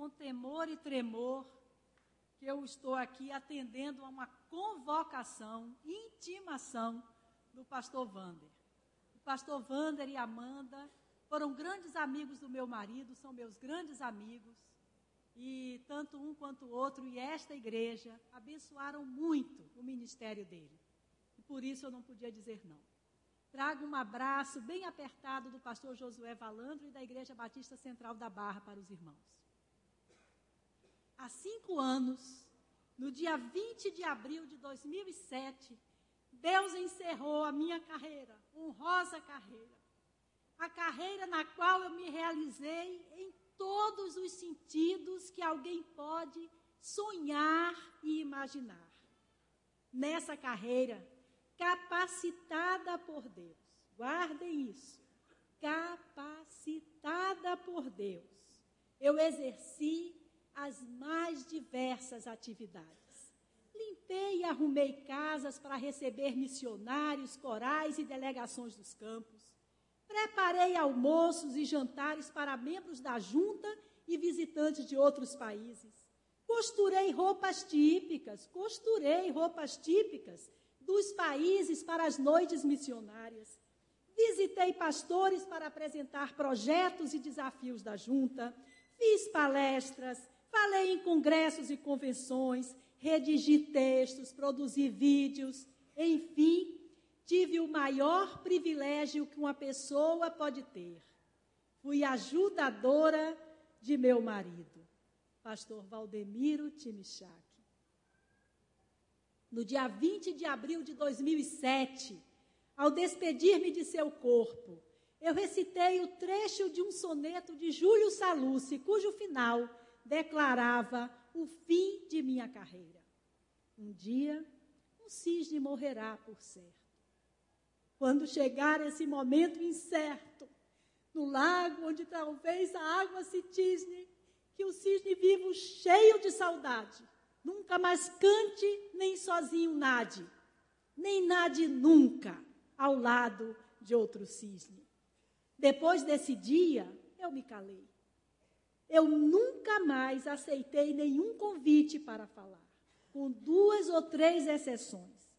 com temor e tremor que eu estou aqui atendendo a uma convocação, intimação do pastor Vander. O pastor Vander e Amanda foram grandes amigos do meu marido, são meus grandes amigos. E tanto um quanto o outro e esta igreja abençoaram muito o ministério dele. E por isso eu não podia dizer não. Trago um abraço bem apertado do pastor Josué Valandro e da Igreja Batista Central da Barra para os irmãos. Há cinco anos, no dia 20 de abril de 2007, Deus encerrou a minha carreira, honrosa carreira. A carreira na qual eu me realizei em todos os sentidos que alguém pode sonhar e imaginar. Nessa carreira, capacitada por Deus. Guardem isso. Capacitada por Deus. Eu exerci as mais diversas atividades. Limpei e arrumei casas para receber missionários, corais e delegações dos campos. Preparei almoços e jantares para membros da junta e visitantes de outros países. Costurei roupas típicas, costurei roupas típicas dos países para as noites missionárias. Visitei pastores para apresentar projetos e desafios da junta. Fiz palestras, falei em congressos e convenções, redigi textos, produzi vídeos, enfim, tive o maior privilégio que uma pessoa pode ter. Fui ajudadora de meu marido, pastor Valdemiro Timichak no dia 20 de abril de 2007, ao despedir-me de seu corpo, eu recitei o trecho de um soneto de Júlio Salucci, cujo final declarava o fim de minha carreira. Um dia, um cisne morrerá por certo. Quando chegar esse momento incerto, no lago onde talvez a água se tisne, que o cisne vivo cheio de saudade, Nunca mais cante, nem sozinho nade. Nem nade nunca ao lado de outro cisne. Depois desse dia, eu me calei. Eu nunca mais aceitei nenhum convite para falar, com duas ou três exceções.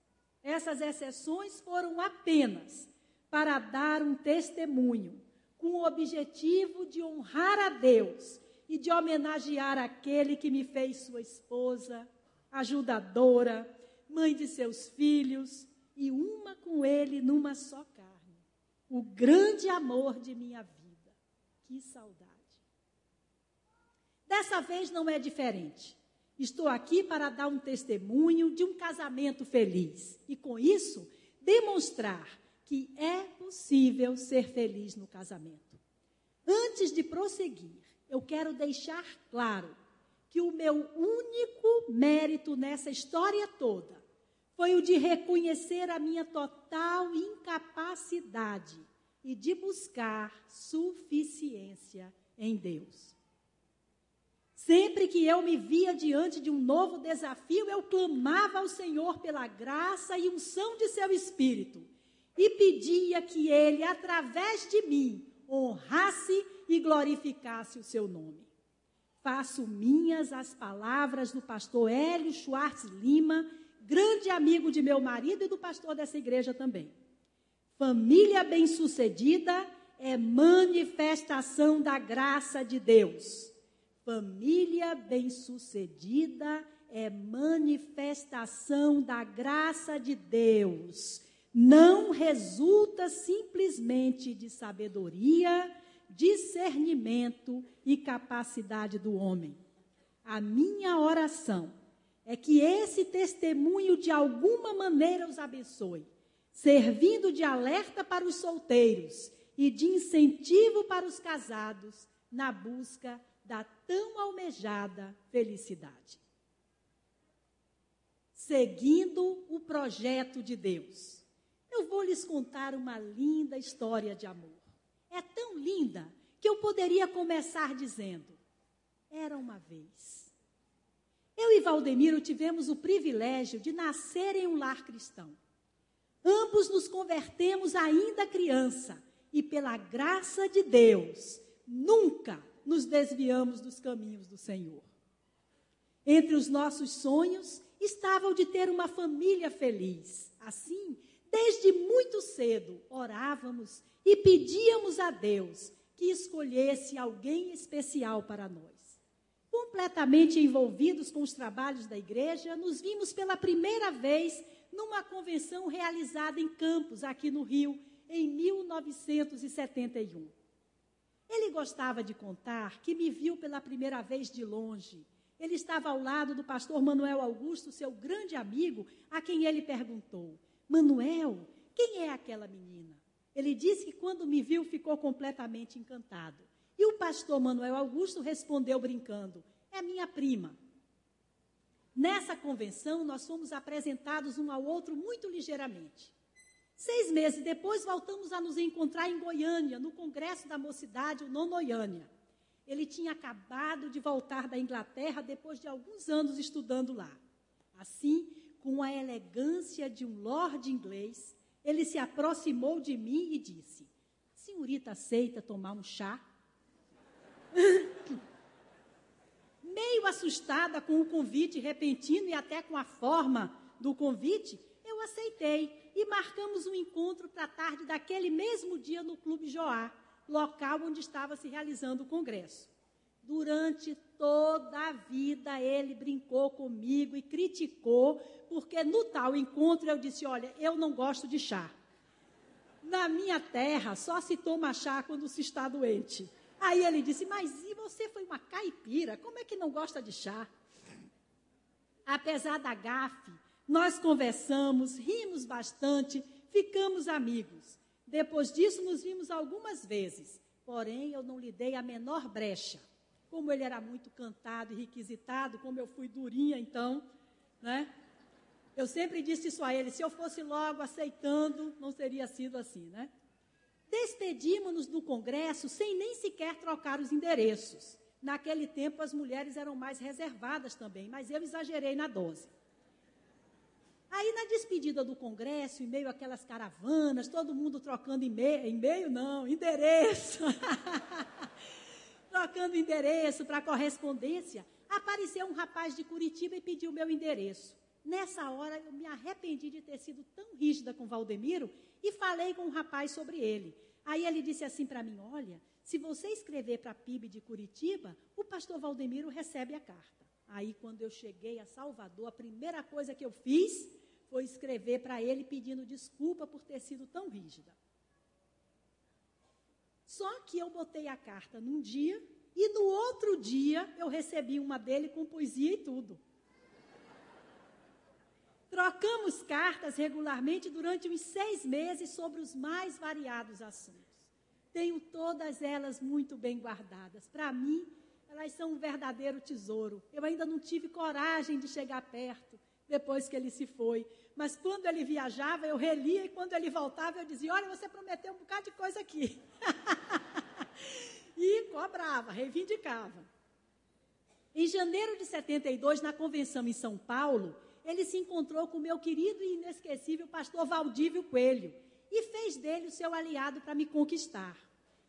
Essas exceções foram apenas para dar um testemunho, com o objetivo de honrar a Deus e de homenagear aquele que me fez sua esposa, ajudadora, mãe de seus filhos e uma com ele numa só carne. O grande amor de minha vida. Que saudade. Dessa vez não é diferente. Estou aqui para dar um testemunho de um casamento feliz e, com isso, demonstrar que é possível ser feliz no casamento. Antes de prosseguir, eu quero deixar claro que o meu único mérito nessa história toda foi o de reconhecer a minha total incapacidade e de buscar suficiência em Deus. Sempre que eu me via diante de um novo desafio, eu clamava ao Senhor pela graça e unção de seu espírito e pedia que ele, através de mim, honrasse e glorificasse o seu nome. Faço minhas as palavras do pastor Hélio Schwartz Lima, grande amigo de meu marido e do pastor dessa igreja também. Família bem-sucedida é manifestação da graça de Deus. Família bem-sucedida é manifestação da graça de Deus. Não resulta simplesmente de sabedoria, discernimento e capacidade do homem. A minha oração é que esse testemunho de alguma maneira os abençoe, servindo de alerta para os solteiros e de incentivo para os casados na busca da tão almejada felicidade. Seguindo o projeto de Deus, eu vou lhes contar uma linda história de amor é tão linda que eu poderia começar dizendo: Era uma vez. Eu e Valdemiro tivemos o privilégio de nascer em um lar cristão. Ambos nos convertemos ainda criança e, pela graça de Deus, nunca nos desviamos dos caminhos do Senhor. Entre os nossos sonhos estava o de ter uma família feliz. Assim, desde muito cedo, orávamos e pedíamos a Deus que escolhesse alguém especial para nós. Completamente envolvidos com os trabalhos da igreja, nos vimos pela primeira vez numa convenção realizada em Campos, aqui no Rio, em 1971. Ele gostava de contar que me viu pela primeira vez de longe. Ele estava ao lado do pastor Manuel Augusto, seu grande amigo, a quem ele perguntou: Manuel, quem é aquela menina? Ele disse que quando me viu ficou completamente encantado. E o pastor Manuel Augusto respondeu brincando: É minha prima. Nessa convenção, nós fomos apresentados um ao outro muito ligeiramente. Seis meses depois, voltamos a nos encontrar em Goiânia, no Congresso da Mocidade, o Nonoiânia. Ele tinha acabado de voltar da Inglaterra depois de alguns anos estudando lá. Assim, com a elegância de um lord inglês, ele se aproximou de mim e disse: Senhorita aceita tomar um chá? Meio assustada com o convite repentino e até com a forma do convite, eu aceitei e marcamos um encontro para a tarde daquele mesmo dia no Clube Joá, local onde estava se realizando o congresso. Durante toda a vida ele brincou comigo e criticou, porque no tal encontro eu disse: Olha, eu não gosto de chá. Na minha terra só se toma chá quando se está doente. Aí ele disse: Mas e você foi uma caipira? Como é que não gosta de chá? Apesar da gafe, nós conversamos, rimos bastante, ficamos amigos. Depois disso, nos vimos algumas vezes, porém eu não lhe dei a menor brecha. Como ele era muito cantado e requisitado, como eu fui durinha, então, né? Eu sempre disse isso a ele: se eu fosse logo aceitando, não teria sido assim, né? Despedimos-nos do congresso sem nem sequer trocar os endereços. Naquele tempo, as mulheres eram mais reservadas também, mas eu exagerei na dose. Aí, na despedida do Congresso, em meio àquelas caravanas, todo mundo trocando e-mail, e-mail não, endereço. trocando endereço para correspondência, apareceu um rapaz de Curitiba e pediu meu endereço. Nessa hora, eu me arrependi de ter sido tão rígida com Valdemiro e falei com o rapaz sobre ele. Aí ele disse assim para mim: Olha, se você escrever para a PIB de Curitiba, o pastor Valdemiro recebe a carta. Aí, quando eu cheguei a Salvador, a primeira coisa que eu fiz foi escrever para ele pedindo desculpa por ter sido tão rígida. Só que eu botei a carta num dia e no outro dia eu recebi uma dele com poesia e tudo. Trocamos cartas regularmente durante uns seis meses sobre os mais variados assuntos. Tenho todas elas muito bem guardadas. Para mim, elas são um verdadeiro tesouro. Eu ainda não tive coragem de chegar perto depois que ele se foi, mas quando ele viajava, eu relia e quando ele voltava, eu dizia: Olha, você prometeu um bocado de coisa aqui. e cobrava, reivindicava. Em janeiro de 72, na convenção em São Paulo, ele se encontrou com o meu querido e inesquecível pastor Valdívio Coelho e fez dele o seu aliado para me conquistar.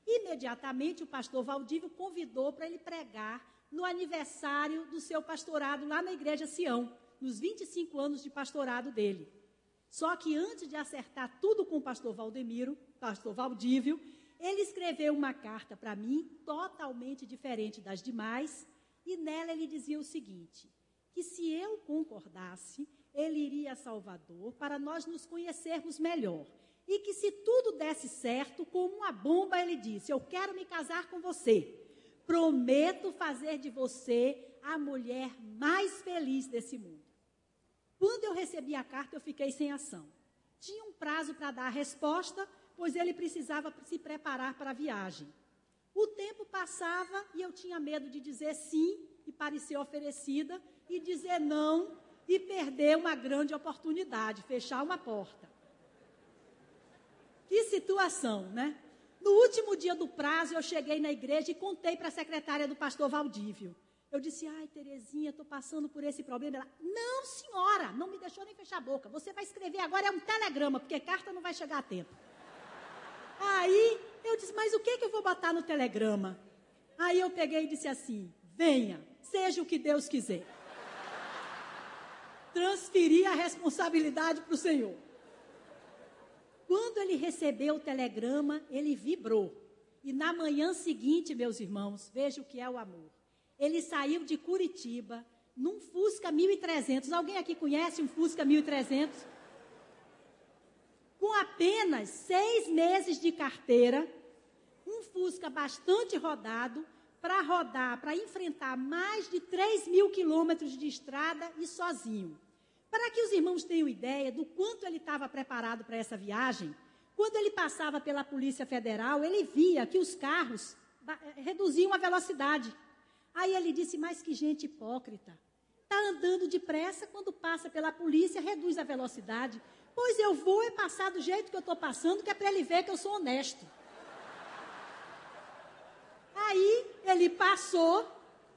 Imediatamente, o pastor Valdívio convidou para ele pregar no aniversário do seu pastorado lá na igreja Sião nos 25 anos de pastorado dele. Só que antes de acertar tudo com o pastor Valdemiro, pastor Valdívio, ele escreveu uma carta para mim, totalmente diferente das demais, e nela ele dizia o seguinte: que se eu concordasse, ele iria a Salvador para nós nos conhecermos melhor. E que se tudo desse certo, como uma bomba, ele disse: Eu quero me casar com você. Prometo fazer de você a mulher mais feliz desse mundo. Quando eu recebi a carta, eu fiquei sem ação. Tinha um prazo para dar a resposta, pois ele precisava se preparar para a viagem. O tempo passava e eu tinha medo de dizer sim e parecer oferecida, e dizer não e perder uma grande oportunidade, fechar uma porta. Que situação, né? No último dia do prazo, eu cheguei na igreja e contei para a secretária do pastor Valdívio. Eu disse, ai, Terezinha, estou passando por esse problema. Ela, não, senhora, não me deixou nem fechar a boca. Você vai escrever agora, é um telegrama, porque carta não vai chegar a tempo. Aí eu disse, mas o que, que eu vou botar no telegrama? Aí eu peguei e disse assim: venha, seja o que Deus quiser. Transferi a responsabilidade para o Senhor. Quando ele recebeu o telegrama, ele vibrou. E na manhã seguinte, meus irmãos, veja o que é o amor. Ele saiu de Curitiba num Fusca 1300. Alguém aqui conhece um Fusca 1300? Com apenas seis meses de carteira, um Fusca bastante rodado, para rodar, para enfrentar mais de 3 mil quilômetros de estrada e sozinho. Para que os irmãos tenham ideia do quanto ele estava preparado para essa viagem, quando ele passava pela Polícia Federal, ele via que os carros eh, reduziam a velocidade. Aí ele disse: Mas que gente hipócrita. Está andando depressa, quando passa pela polícia, reduz a velocidade. Pois eu vou é passar do jeito que eu estou passando, que é para ele ver que eu sou honesto. Aí ele passou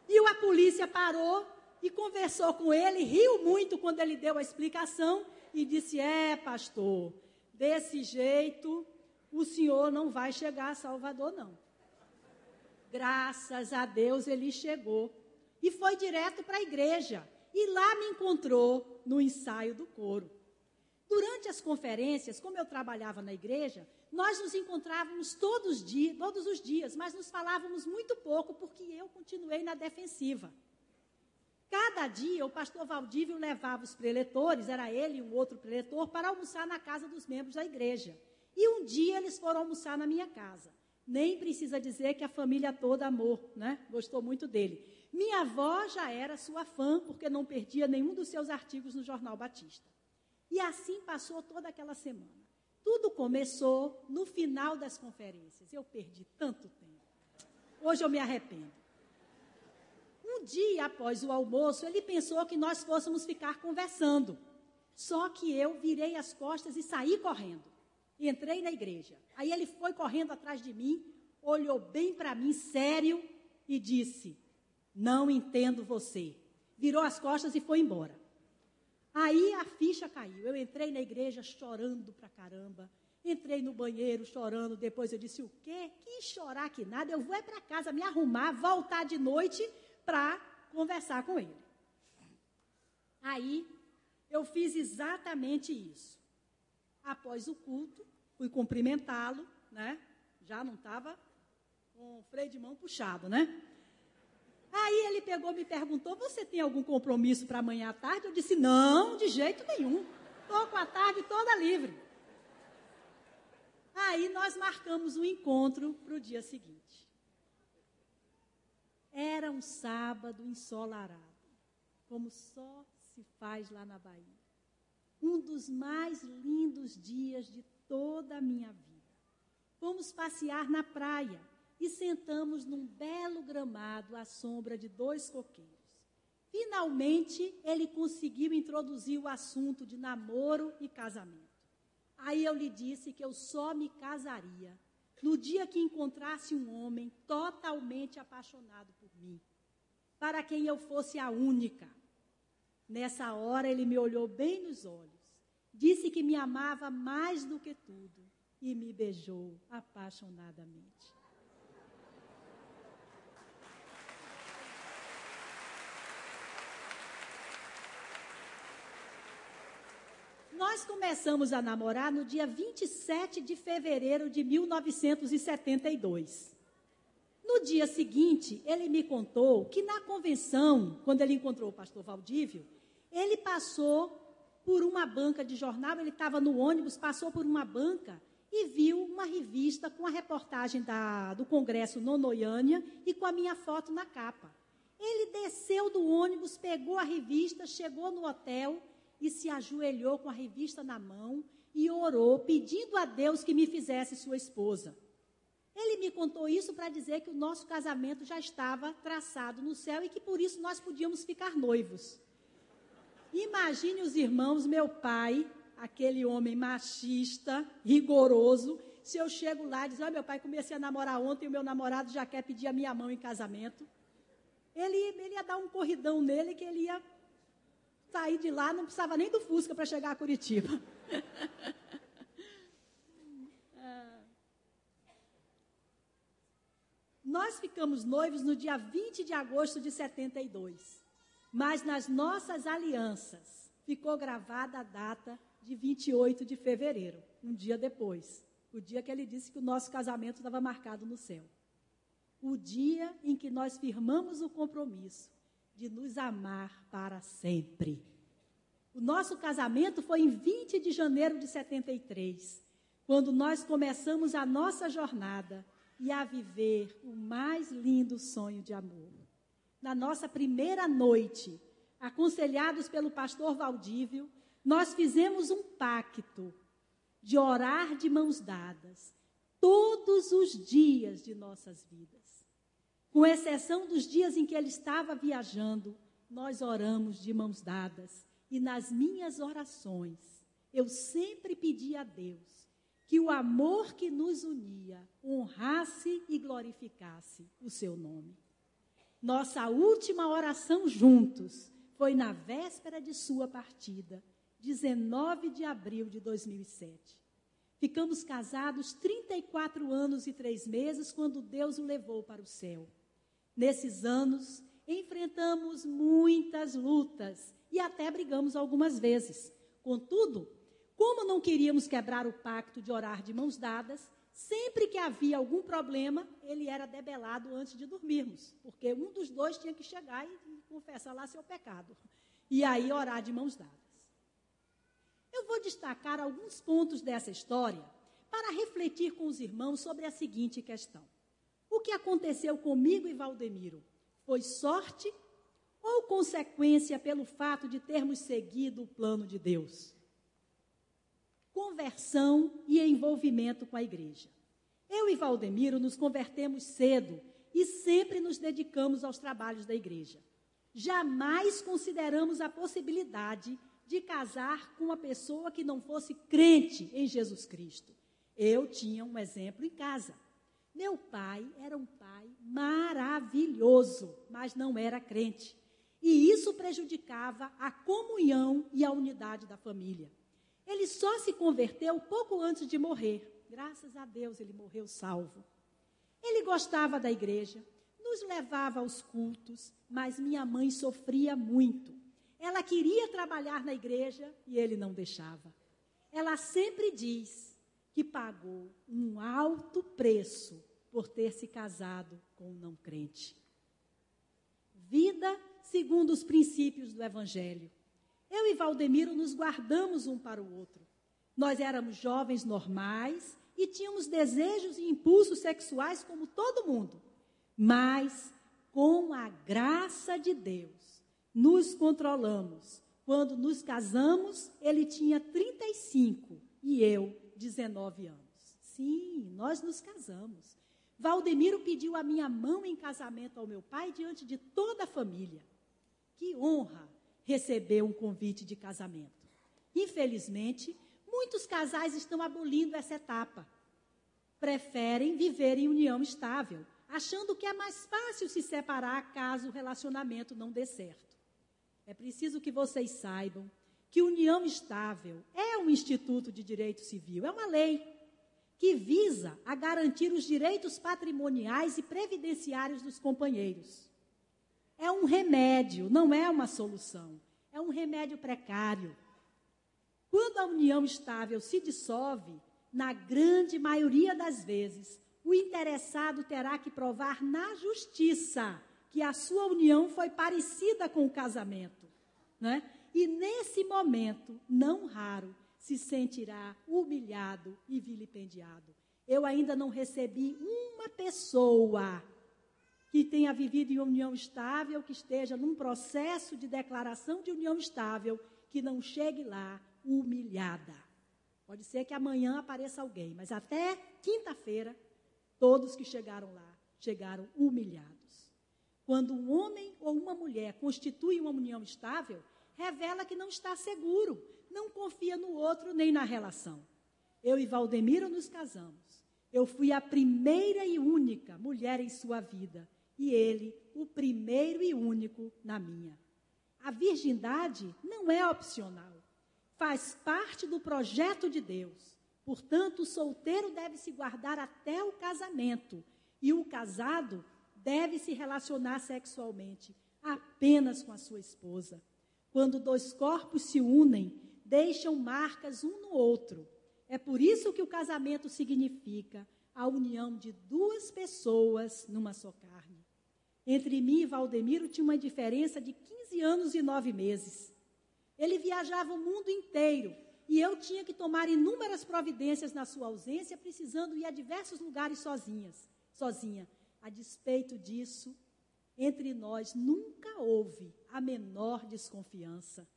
e a polícia parou e conversou com ele, riu muito quando ele deu a explicação e disse: É, pastor, desse jeito o senhor não vai chegar a Salvador, não. Graças a Deus ele chegou e foi direto para a igreja. E lá me encontrou no ensaio do coro. Durante as conferências, como eu trabalhava na igreja, nós nos encontrávamos todos, dia, todos os dias, mas nos falávamos muito pouco porque eu continuei na defensiva. Cada dia o pastor Valdívio levava os preletores, era ele e um outro preletor, para almoçar na casa dos membros da igreja. E um dia eles foram almoçar na minha casa. Nem precisa dizer que a família toda amou, né? Gostou muito dele. Minha avó já era sua fã, porque não perdia nenhum dos seus artigos no Jornal Batista. E assim passou toda aquela semana. Tudo começou no final das conferências. Eu perdi tanto tempo. Hoje eu me arrependo. Um dia após o almoço, ele pensou que nós fôssemos ficar conversando. Só que eu virei as costas e saí correndo. Entrei na igreja. Aí ele foi correndo atrás de mim, olhou bem para mim, sério, e disse: Não entendo você. Virou as costas e foi embora. Aí a ficha caiu. Eu entrei na igreja chorando pra caramba. Entrei no banheiro chorando. Depois eu disse: O quê? Que chorar que nada. Eu vou é para casa me arrumar, voltar de noite para conversar com ele. Aí eu fiz exatamente isso. Após o culto, fui cumprimentá-lo, né? Já não estava com o freio de mão puxado, né? Aí ele pegou e me perguntou: Você tem algum compromisso para amanhã à tarde? Eu disse: Não, de jeito nenhum. Estou com a tarde toda livre. Aí nós marcamos um encontro para o dia seguinte. Era um sábado ensolarado, como só se faz lá na Bahia. Um dos mais lindos dias de toda a minha vida. Fomos passear na praia e sentamos num belo gramado à sombra de dois coqueiros. Finalmente, ele conseguiu introduzir o assunto de namoro e casamento. Aí eu lhe disse que eu só me casaria no dia que encontrasse um homem totalmente apaixonado por mim, para quem eu fosse a única. Nessa hora ele me olhou bem nos olhos, disse que me amava mais do que tudo e me beijou apaixonadamente. Nós começamos a namorar no dia 27 de fevereiro de 1972. No dia seguinte, ele me contou que na convenção, quando ele encontrou o pastor Valdívio, ele passou por uma banca de jornal, ele estava no ônibus, passou por uma banca e viu uma revista com a reportagem da, do Congresso Nonoiânia e com a minha foto na capa. Ele desceu do ônibus, pegou a revista, chegou no hotel e se ajoelhou com a revista na mão e orou, pedindo a Deus que me fizesse sua esposa. Ele me contou isso para dizer que o nosso casamento já estava traçado no céu e que por isso nós podíamos ficar noivos. Imagine os irmãos, meu pai, aquele homem machista, rigoroso, se eu chego lá e diz, oh, meu pai, comecei a namorar ontem e o meu namorado já quer pedir a minha mão em casamento. Ele, ele ia dar um corridão nele que ele ia sair de lá, não precisava nem do Fusca para chegar a Curitiba. Nós ficamos noivos no dia 20 de agosto de 72. Mas nas nossas alianças ficou gravada a data de 28 de fevereiro, um dia depois. O dia que ele disse que o nosso casamento estava marcado no céu. O dia em que nós firmamos o compromisso de nos amar para sempre. O nosso casamento foi em 20 de janeiro de 73, quando nós começamos a nossa jornada e a viver o mais lindo sonho de amor. Na nossa primeira noite, aconselhados pelo pastor Valdívio, nós fizemos um pacto de orar de mãos dadas todos os dias de nossas vidas. Com exceção dos dias em que ele estava viajando, nós oramos de mãos dadas. E nas minhas orações, eu sempre pedi a Deus que o amor que nos unia honrasse e glorificasse o seu nome. Nossa última oração juntos foi na véspera de sua partida, 19 de abril de 2007. Ficamos casados 34 anos e três meses quando Deus o levou para o céu. Nesses anos, enfrentamos muitas lutas e até brigamos algumas vezes. Contudo, como não queríamos quebrar o pacto de orar de mãos dadas, sempre que havia algum problema, ele era debelado antes de dormirmos, porque um dos dois tinha que chegar e confessar lá seu pecado. E aí orar de mãos dadas. Eu vou destacar alguns pontos dessa história para refletir com os irmãos sobre a seguinte questão: O que aconteceu comigo e Valdemiro? Foi sorte ou consequência pelo fato de termos seguido o plano de Deus? Conversão e envolvimento com a igreja. Eu e Valdemiro nos convertemos cedo e sempre nos dedicamos aos trabalhos da igreja. Jamais consideramos a possibilidade de casar com uma pessoa que não fosse crente em Jesus Cristo. Eu tinha um exemplo em casa. Meu pai era um pai maravilhoso, mas não era crente. E isso prejudicava a comunhão e a unidade da família. Ele só se converteu pouco antes de morrer. Graças a Deus ele morreu salvo. Ele gostava da igreja, nos levava aos cultos, mas minha mãe sofria muito. Ela queria trabalhar na igreja e ele não deixava. Ela sempre diz que pagou um alto preço por ter se casado com um não crente. Vida segundo os princípios do Evangelho. Eu e Valdemiro nos guardamos um para o outro. Nós éramos jovens normais e tínhamos desejos e impulsos sexuais como todo mundo. Mas, com a graça de Deus, nos controlamos. Quando nos casamos, ele tinha 35 e eu 19 anos. Sim, nós nos casamos. Valdemiro pediu a minha mão em casamento ao meu pai diante de toda a família. Que honra receber um convite de casamento. Infelizmente, muitos casais estão abolindo essa etapa. Preferem viver em união estável, achando que é mais fácil se separar caso o relacionamento não dê certo. É preciso que vocês saibam que união estável é um instituto de direito civil, é uma lei que visa a garantir os direitos patrimoniais e previdenciários dos companheiros. É um remédio, não é uma solução. É um remédio precário. Quando a união estável se dissolve, na grande maioria das vezes, o interessado terá que provar na justiça que a sua união foi parecida com o casamento. Né? E nesse momento, não raro, se sentirá humilhado e vilipendiado. Eu ainda não recebi uma pessoa que tenha vivido em união estável, que esteja num processo de declaração de união estável, que não chegue lá humilhada. Pode ser que amanhã apareça alguém, mas até quinta-feira, todos que chegaram lá chegaram humilhados. Quando um homem ou uma mulher constitui uma união estável, revela que não está seguro, não confia no outro nem na relação. Eu e Valdemiro nos casamos. Eu fui a primeira e única mulher em sua vida e ele o primeiro e único na minha. A virgindade não é opcional, faz parte do projeto de Deus. Portanto, o solteiro deve se guardar até o casamento E o casado deve se relacionar sexualmente apenas com a sua esposa. Quando dois corpos se unem, deixam marcas um no outro. É por isso que o casamento significa a união de duas pessoas numa só carne. Entre mim e Valdemiro tinha uma diferença de 15 anos e 9 meses. Ele viajava o mundo inteiro e eu tinha que tomar inúmeras providências na sua ausência, precisando ir a diversos lugares sozinhas, sozinha. A despeito disso, entre nós nunca houve a menor desconfiança.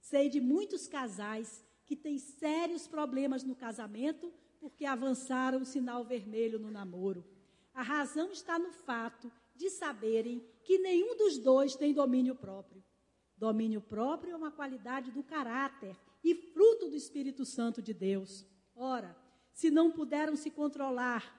Sei de muitos casais que têm sérios problemas no casamento porque avançaram o sinal vermelho no namoro. A razão está no fato de saberem que nenhum dos dois tem domínio próprio. Domínio próprio é uma qualidade do caráter e fruto do Espírito Santo de Deus. Ora, se não puderam se controlar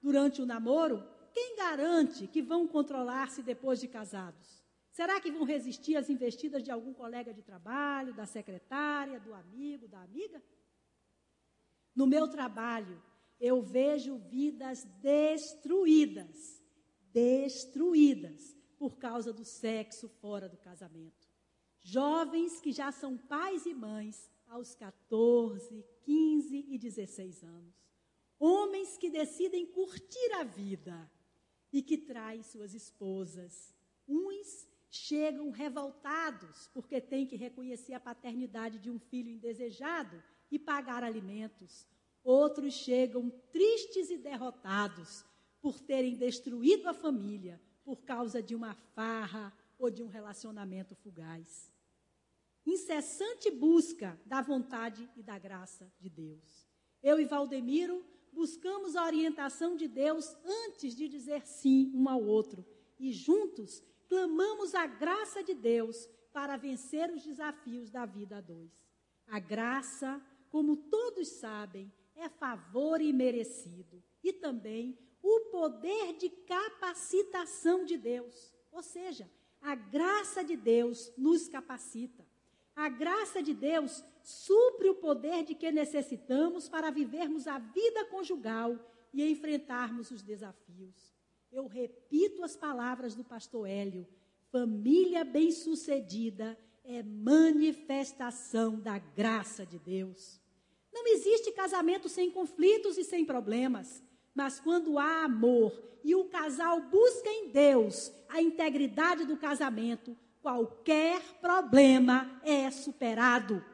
durante o namoro, quem garante que vão controlar-se depois de casados? Será que vão resistir às investidas de algum colega de trabalho, da secretária, do amigo, da amiga? No meu trabalho, eu vejo vidas destruídas, destruídas por causa do sexo fora do casamento. Jovens que já são pais e mães aos 14, 15 e 16 anos. Homens que decidem curtir a vida e que traem suas esposas. Uns chegam revoltados porque têm que reconhecer a paternidade de um filho indesejado e pagar alimentos. Outros chegam tristes e derrotados por terem destruído a família por causa de uma farra ou de um relacionamento fugaz. Incessante busca da vontade e da graça de Deus. Eu e Valdemiro buscamos a orientação de Deus antes de dizer sim um ao outro e juntos clamamos a graça de Deus para vencer os desafios da vida a dois. A graça, como todos sabem, é favor imerecido e também o poder de capacitação de Deus. Ou seja, a graça de Deus nos capacita. A graça de Deus supre o poder de que necessitamos para vivermos a vida conjugal e enfrentarmos os desafios. Eu repito as palavras do pastor Hélio: família bem-sucedida é manifestação da graça de Deus. Não existe casamento sem conflitos e sem problemas, mas quando há amor e o casal busca em Deus a integridade do casamento, qualquer problema é superado.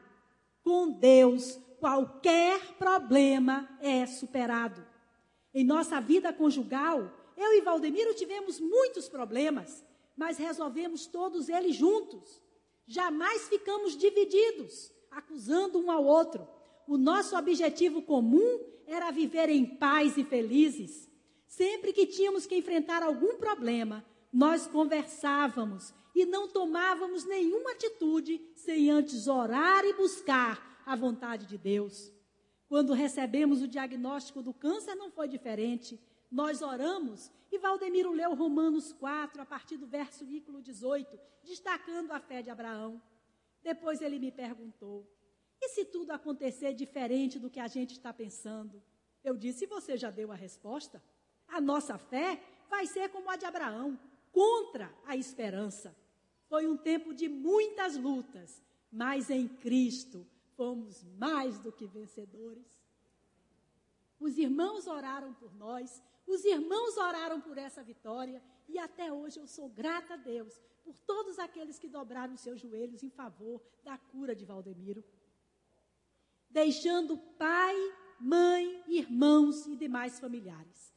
Com Deus, qualquer problema é superado. Em nossa vida conjugal, eu e Valdemiro tivemos muitos problemas, mas resolvemos todos eles juntos. Jamais ficamos divididos, acusando um ao outro. O nosso objetivo comum era viver em paz e felizes. Sempre que tínhamos que enfrentar algum problema, nós conversávamos e não tomávamos nenhuma atitude sem antes orar e buscar a vontade de Deus. Quando recebemos o diagnóstico do câncer, não foi diferente nós oramos e Valdemiro leu Romanos 4, a partir do versículo 18, destacando a fé de Abraão. Depois ele me perguntou: e se tudo acontecer diferente do que a gente está pensando? Eu disse: você já deu a resposta? A nossa fé vai ser como a de Abraão, contra a esperança. Foi um tempo de muitas lutas, mas em Cristo fomos mais do que vencedores. Os irmãos oraram por nós os irmãos oraram por essa vitória e até hoje eu sou grata a Deus por todos aqueles que dobraram seus joelhos em favor da cura de Valdemiro. Deixando pai, mãe, irmãos e demais familiares.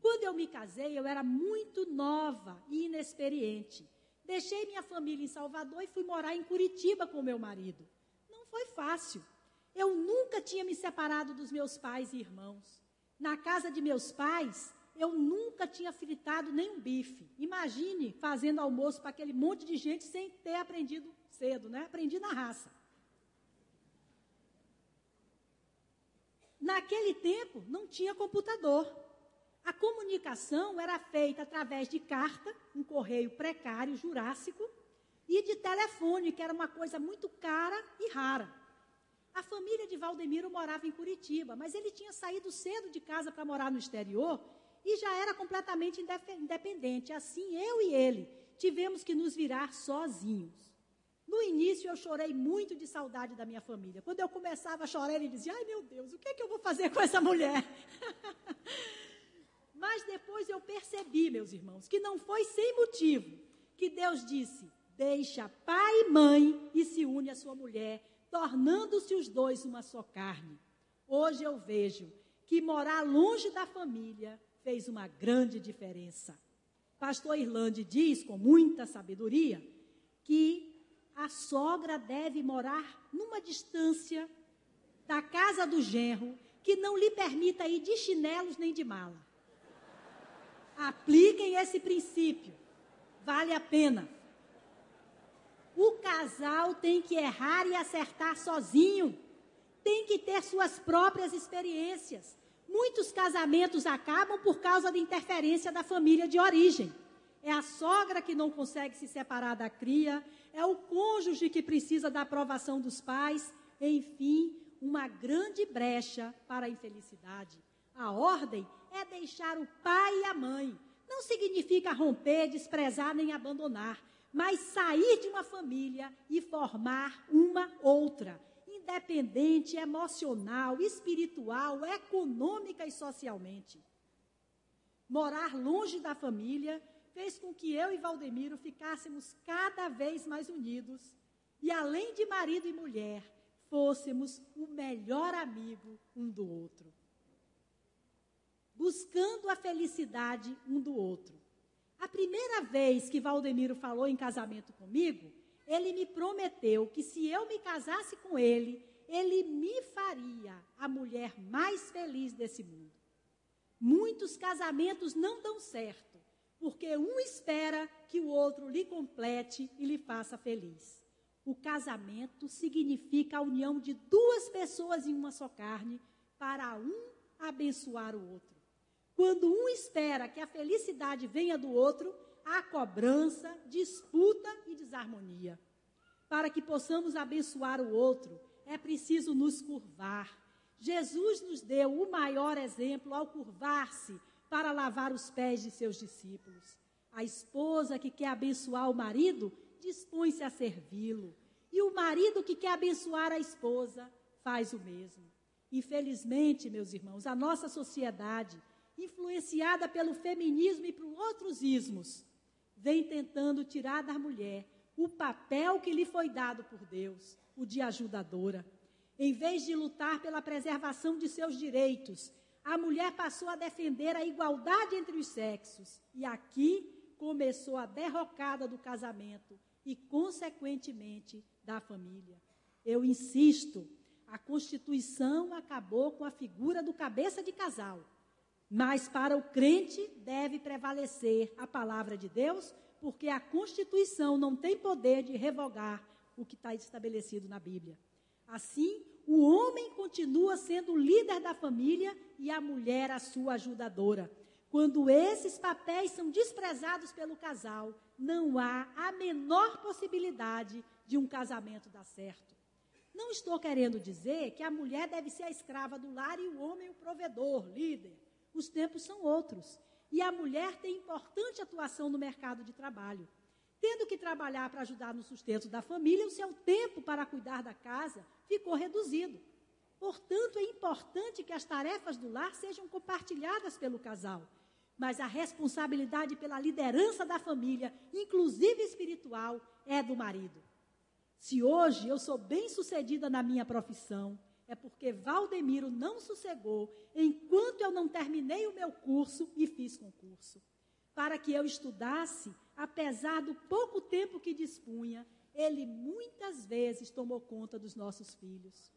Quando eu me casei, eu era muito nova e inexperiente. Deixei minha família em Salvador e fui morar em Curitiba com meu marido. Não foi fácil. Eu nunca tinha me separado dos meus pais e irmãos. Na casa de meus pais, eu nunca tinha fritado nem um bife. Imagine fazendo almoço para aquele monte de gente sem ter aprendido cedo, né? Aprendi na raça. Naquele tempo, não tinha computador. A comunicação era feita através de carta, um correio precário, jurássico, e de telefone, que era uma coisa muito cara e rara. A família de Valdemiro morava em Curitiba, mas ele tinha saído cedo de casa para morar no exterior e já era completamente independente. Assim, eu e ele tivemos que nos virar sozinhos. No início, eu chorei muito de saudade da minha família. Quando eu começava a chorar, ele dizia: Ai meu Deus, o que, é que eu vou fazer com essa mulher? Mas depois eu percebi, meus irmãos, que não foi sem motivo que Deus disse: Deixa pai e mãe e se une à sua mulher, tornando-se os dois uma só carne. Hoje eu vejo que morar longe da família fez uma grande diferença. Pastor Irlande diz com muita sabedoria que a sogra deve morar numa distância da casa do genro que não lhe permita ir de chinelos nem de mala. Apliquem esse princípio. Vale a pena. O casal tem que errar e acertar sozinho. Tem que ter suas próprias experiências. Muitos casamentos acabam por causa da interferência da família de origem. É a sogra que não consegue se separar da cria, é o cônjuge que precisa da aprovação dos pais, enfim, uma grande brecha para a infelicidade. A ordem é deixar o pai e a mãe. Não significa romper, desprezar nem abandonar, mas sair de uma família e formar uma outra independente emocional, espiritual, econômica e socialmente. Morar longe da família fez com que eu e Valdemiro ficássemos cada vez mais unidos e, além de marido e mulher, fôssemos o melhor amigo um do outro. Buscando a felicidade um do outro. A primeira vez que Valdemiro falou em casamento comigo, ele me prometeu que se eu me casasse com ele, ele me faria a mulher mais feliz desse mundo. Muitos casamentos não dão certo, porque um espera que o outro lhe complete e lhe faça feliz. O casamento significa a união de duas pessoas em uma só carne para um abençoar o outro. Quando um espera que a felicidade venha do outro, há cobrança, disputa e desarmonia. Para que possamos abençoar o outro, é preciso nos curvar. Jesus nos deu o maior exemplo ao curvar-se para lavar os pés de seus discípulos. A esposa que quer abençoar o marido dispõe-se a servi-lo. E o marido que quer abençoar a esposa faz o mesmo. Infelizmente, meus irmãos, a nossa sociedade influenciada pelo feminismo e por outros ismos, vem tentando tirar da mulher o papel que lhe foi dado por Deus, o de ajudadora. Em vez de lutar pela preservação de seus direitos, a mulher passou a defender a igualdade entre os sexos. E aqui começou a derrocada do casamento e, consequentemente, da família. Eu insisto, a Constituição acabou com a figura do cabeça de casal. Mas para o crente deve prevalecer a palavra de Deus, porque a Constituição não tem poder de revogar o que está estabelecido na Bíblia. Assim, o homem continua sendo o líder da família e a mulher a sua ajudadora. Quando esses papéis são desprezados pelo casal, não há a menor possibilidade de um casamento dar certo. Não estou querendo dizer que a mulher deve ser a escrava do lar e o homem o provedor, líder. Os tempos são outros. E a mulher tem importante atuação no mercado de trabalho. Tendo que trabalhar para ajudar no sustento da família, o seu tempo para cuidar da casa ficou reduzido. Portanto, é importante que as tarefas do lar sejam compartilhadas pelo casal. Mas a responsabilidade pela liderança da família, inclusive espiritual, é do marido. Se hoje eu sou bem-sucedida na minha profissão, é porque Valdemiro não sossegou enquanto eu não terminei o meu curso e fiz concurso. Para que eu estudasse, apesar do pouco tempo que dispunha, ele muitas vezes tomou conta dos nossos filhos.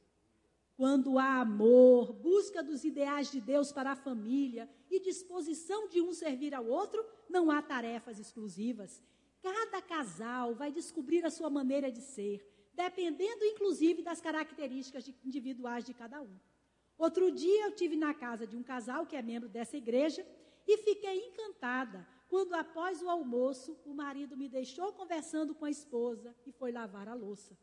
Quando há amor, busca dos ideais de Deus para a família e disposição de um servir ao outro, não há tarefas exclusivas. Cada casal vai descobrir a sua maneira de ser, dependendo inclusive das características individuais de cada um. Outro dia eu tive na casa de um casal que é membro dessa igreja e fiquei encantada quando após o almoço o marido me deixou conversando com a esposa e foi lavar a louça.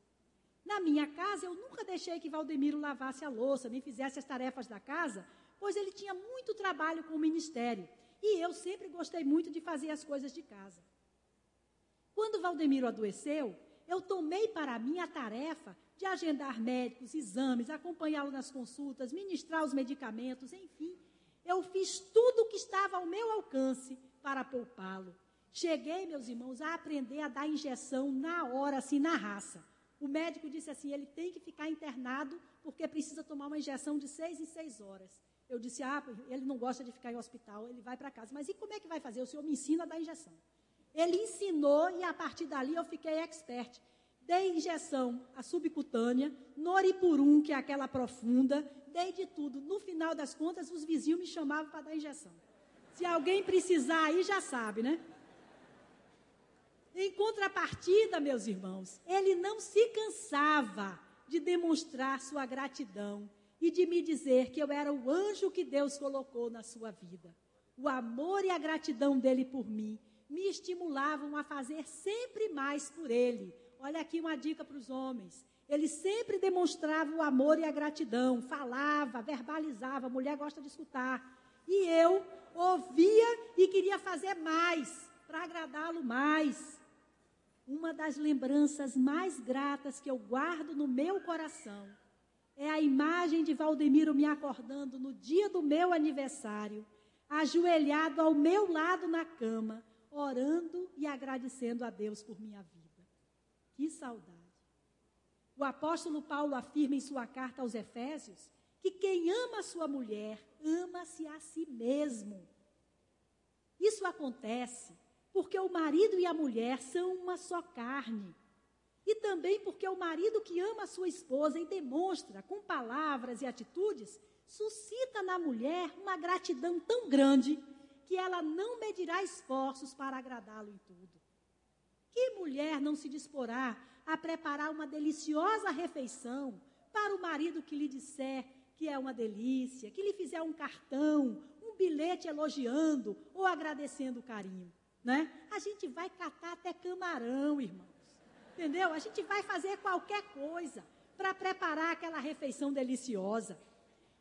Na minha casa eu nunca deixei que Valdemiro lavasse a louça, nem fizesse as tarefas da casa, pois ele tinha muito trabalho com o ministério. E eu sempre gostei muito de fazer as coisas de casa. Quando Valdemiro adoeceu, eu tomei para mim a tarefa de agendar médicos, exames, acompanhá-lo nas consultas, ministrar os medicamentos, enfim. Eu fiz tudo o que estava ao meu alcance para poupá-lo. Cheguei, meus irmãos, a aprender a dar injeção na hora, assim, na raça. O médico disse assim: ele tem que ficar internado porque precisa tomar uma injeção de seis em seis horas. Eu disse: ah, ele não gosta de ficar em hospital, ele vai para casa. Mas e como é que vai fazer? O senhor me ensina a dar injeção. Ele ensinou e a partir dali eu fiquei expert. Dei injeção, a subcutânea, noripurum, que é aquela profunda, dei de tudo. No final das contas, os vizinhos me chamavam para dar injeção. Se alguém precisar aí, já sabe, né? Em contrapartida, meus irmãos, ele não se cansava de demonstrar sua gratidão e de me dizer que eu era o anjo que Deus colocou na sua vida. O amor e a gratidão dele por mim me estimulavam a fazer sempre mais por ele. Olha aqui uma dica para os homens. Ele sempre demonstrava o amor e a gratidão, falava, verbalizava, a mulher gosta de escutar. E eu ouvia e queria fazer mais, para agradá-lo mais. Uma das lembranças mais gratas que eu guardo no meu coração é a imagem de Valdemiro me acordando no dia do meu aniversário, ajoelhado ao meu lado na cama, orando e agradecendo a Deus por minha vida. Que saudade. O apóstolo Paulo afirma em sua carta aos Efésios que quem ama a sua mulher, ama-se a si mesmo. Isso acontece porque o marido e a mulher são uma só carne. E também porque o marido que ama a sua esposa e demonstra com palavras e atitudes, suscita na mulher uma gratidão tão grande que ela não medirá esforços para agradá-lo em tudo. Que mulher não se disporá a preparar uma deliciosa refeição para o marido que lhe disser que é uma delícia, que lhe fizer um cartão, um bilhete elogiando ou agradecendo o carinho? Né? A gente vai catar até camarão, irmãos. Entendeu? A gente vai fazer qualquer coisa para preparar aquela refeição deliciosa.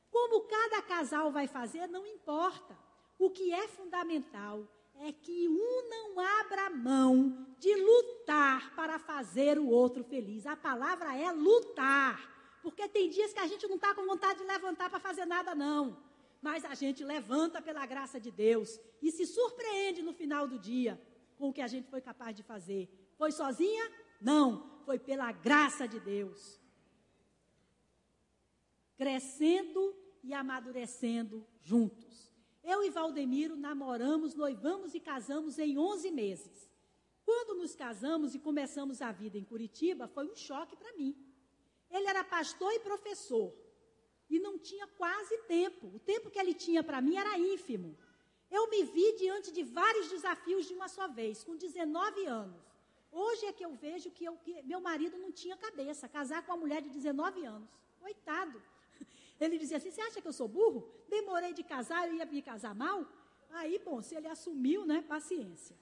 Como cada casal vai fazer, não importa. O que é fundamental é que um não abra mão de lutar para fazer o outro feliz. A palavra é lutar. Porque tem dias que a gente não está com vontade de levantar para fazer nada, não. Mas a gente levanta pela graça de Deus e se surpreende no final do dia com o que a gente foi capaz de fazer. Foi sozinha? Não, foi pela graça de Deus. Crescendo e amadurecendo juntos. Eu e Valdemiro namoramos, noivamos e casamos em 11 meses. Quando nos casamos e começamos a vida em Curitiba, foi um choque para mim. Ele era pastor e professor e não tinha quase tempo. O tempo que ele tinha para mim era ínfimo. Eu me vi diante de vários desafios de uma só vez, com 19 anos. Hoje é que eu vejo que, eu, que meu marido não tinha cabeça, casar com uma mulher de 19 anos. Coitado. Ele dizia assim: Você acha que eu sou burro? Demorei de casar, eu ia me casar mal? Aí, bom, se ele assumiu, né? Paciência.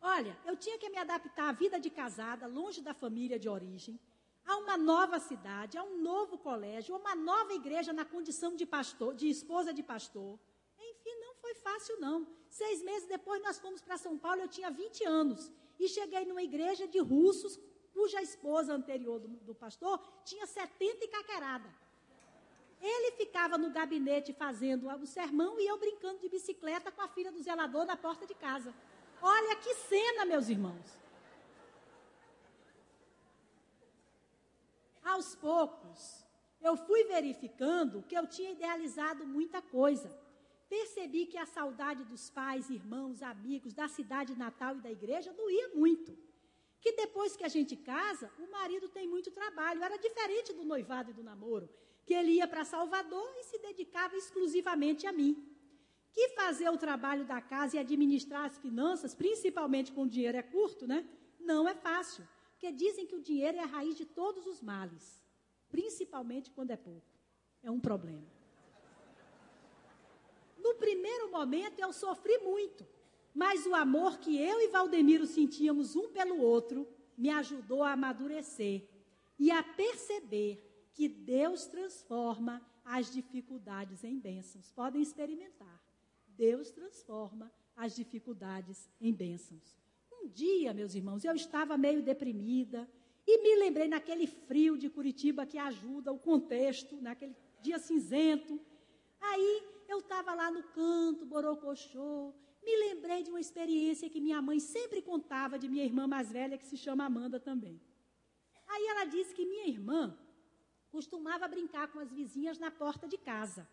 Olha, eu tinha que me adaptar à vida de casada, longe da família de origem, a uma nova cidade, a um novo colégio, a uma nova igreja na condição de pastor, de esposa de pastor. Enfim, não foi fácil, não. Seis meses depois nós fomos para São Paulo, eu tinha 20 anos. E cheguei numa igreja de russos, cuja esposa anterior do, do pastor tinha 70 e caquerada. Ele ficava no gabinete fazendo o sermão e eu brincando de bicicleta com a filha do zelador na porta de casa. Olha que cena, meus irmãos. Aos poucos, eu fui verificando que eu tinha idealizado muita coisa. Percebi que a saudade dos pais, irmãos, amigos, da cidade natal e da igreja doía muito. Que depois que a gente casa, o marido tem muito trabalho. Era diferente do noivado e do namoro, que ele ia para Salvador e se dedicava exclusivamente a mim. Que fazer o trabalho da casa e administrar as finanças, principalmente quando o dinheiro é curto, né? Não é fácil. Porque dizem que o dinheiro é a raiz de todos os males, principalmente quando é pouco. É um problema. No primeiro momento eu sofri muito, mas o amor que eu e Valdemiro sentíamos um pelo outro me ajudou a amadurecer e a perceber que Deus transforma as dificuldades em bênçãos. Podem experimentar. Deus transforma as dificuldades em bênçãos. Um dia, meus irmãos, eu estava meio deprimida e me lembrei naquele frio de Curitiba que ajuda o contexto, naquele dia cinzento. Aí eu estava lá no canto, Borocochô, me lembrei de uma experiência que minha mãe sempre contava de minha irmã mais velha, que se chama Amanda também. Aí ela disse que minha irmã costumava brincar com as vizinhas na porta de casa.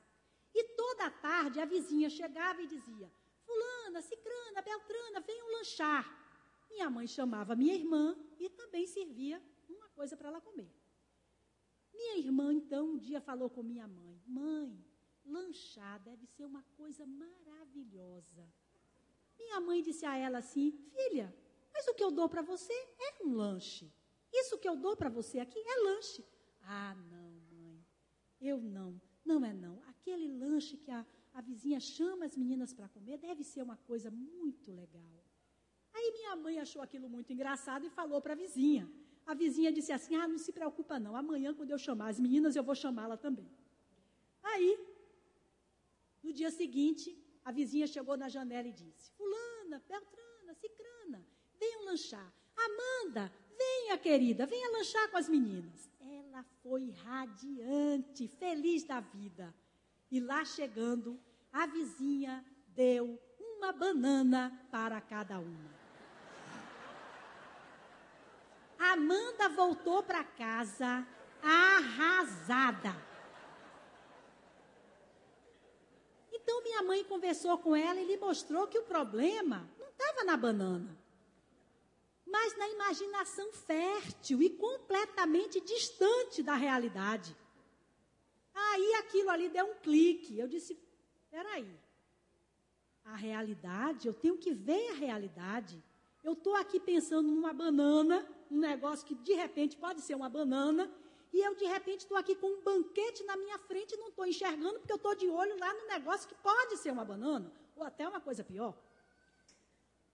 E toda tarde a vizinha chegava e dizia: Fulana, Cicrana, Beltrana, venham lanchar. Minha mãe chamava minha irmã e também servia uma coisa para ela comer. Minha irmã, então, um dia falou com minha mãe: Mãe, lanchar deve ser uma coisa maravilhosa. Minha mãe disse a ela assim: Filha, mas o que eu dou para você é um lanche. Isso que eu dou para você aqui é lanche. Ah, não, mãe, eu não, não é não. Aquele lanche que a, a vizinha chama as meninas para comer deve ser uma coisa muito legal. Aí minha mãe achou aquilo muito engraçado e falou para a vizinha. A vizinha disse assim: Ah, não se preocupa não, amanhã quando eu chamar as meninas eu vou chamá-la também. Aí, no dia seguinte, a vizinha chegou na janela e disse: Fulana, Beltrana, Cicrana, venham lanchar. Amanda, venha, querida, venha lanchar com as meninas. Ela foi radiante, feliz da vida. E lá chegando, a vizinha deu uma banana para cada uma. Amanda voltou para casa arrasada. Então minha mãe conversou com ela e lhe mostrou que o problema não estava na banana, mas na imaginação fértil e completamente distante da realidade. Aí aquilo ali deu um clique. Eu disse: peraí, a realidade, eu tenho que ver a realidade. Eu estou aqui pensando numa banana, um negócio que de repente pode ser uma banana, e eu, de repente, estou aqui com um banquete na minha frente e não estou enxergando, porque eu estou de olho lá no negócio que pode ser uma banana, ou até uma coisa pior.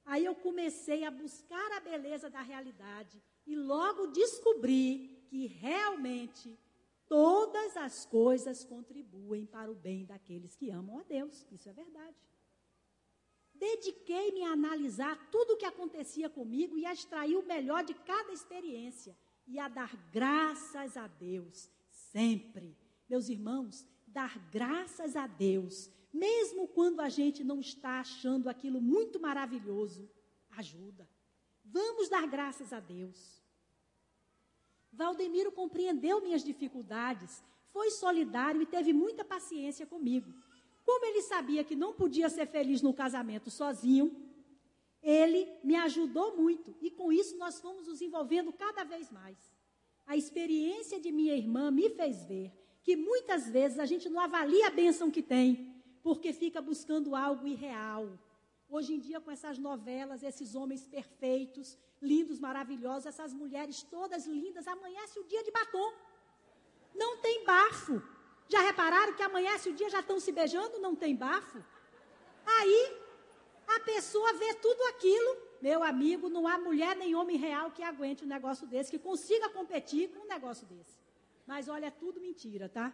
Aí eu comecei a buscar a beleza da realidade e logo descobri que realmente todas as coisas contribuem para o bem daqueles que amam a Deus. Isso é verdade. Dediquei-me a analisar tudo o que acontecia comigo e a extrair o melhor de cada experiência e a dar graças a Deus sempre. Meus irmãos, dar graças a Deus, mesmo quando a gente não está achando aquilo muito maravilhoso, ajuda. Vamos dar graças a Deus. Valdemiro compreendeu minhas dificuldades, foi solidário e teve muita paciência comigo. Como ele sabia que não podia ser feliz no casamento sozinho, ele me ajudou muito e com isso nós fomos nos envolvendo cada vez mais. A experiência de minha irmã me fez ver que muitas vezes a gente não avalia a bênção que tem, porque fica buscando algo irreal. Hoje em dia, com essas novelas, esses homens perfeitos, lindos, maravilhosos, essas mulheres todas lindas, amanhece o dia de batom. Não tem bafo. Já repararam que amanhece o dia já estão se beijando? Não tem bafo? Aí a pessoa vê tudo aquilo, meu amigo, não há mulher nem homem real que aguente um negócio desse, que consiga competir com um negócio desse. Mas olha, é tudo mentira, tá?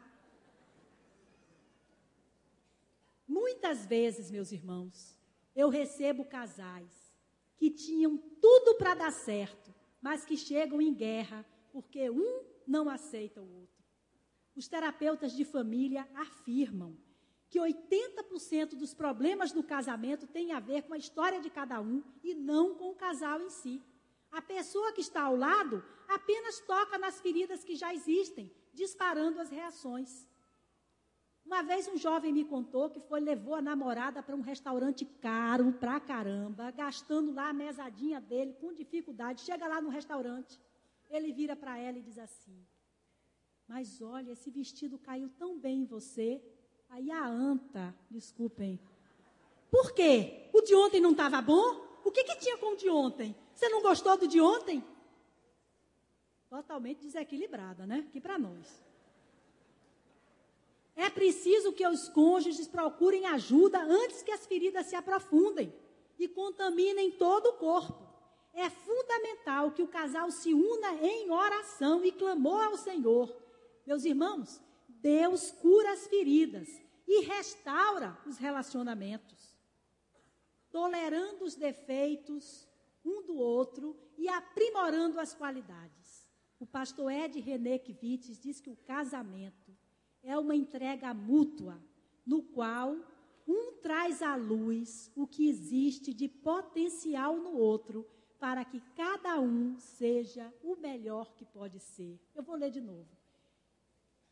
Muitas vezes, meus irmãos, eu recebo casais que tinham tudo para dar certo, mas que chegam em guerra porque um não aceita o outro. Os terapeutas de família afirmam que 80% dos problemas no casamento tem a ver com a história de cada um e não com o casal em si. A pessoa que está ao lado apenas toca nas feridas que já existem, disparando as reações. Uma vez um jovem me contou que foi levou a namorada para um restaurante caro pra caramba, gastando lá a mesadinha dele com dificuldade. Chega lá no restaurante, ele vira para ela e diz assim: Mas olha, esse vestido caiu tão bem em você. Aí a anta, desculpem. Por quê? O de ontem não estava bom? O que, que tinha com o de ontem? Você não gostou do de ontem? Totalmente desequilibrada, né? Aqui para nós. É preciso que os cônjuges procurem ajuda antes que as feridas se aprofundem e contaminem todo o corpo. É fundamental que o casal se una em oração e clamor ao Senhor. Meus irmãos, Deus cura as feridas e restaura os relacionamentos. tolerando os defeitos um do outro e aprimorando as qualidades. O pastor Ed René Kivitz diz que o casamento é uma entrega mútua, no qual um traz à luz o que existe de potencial no outro, para que cada um seja o melhor que pode ser. Eu vou ler de novo.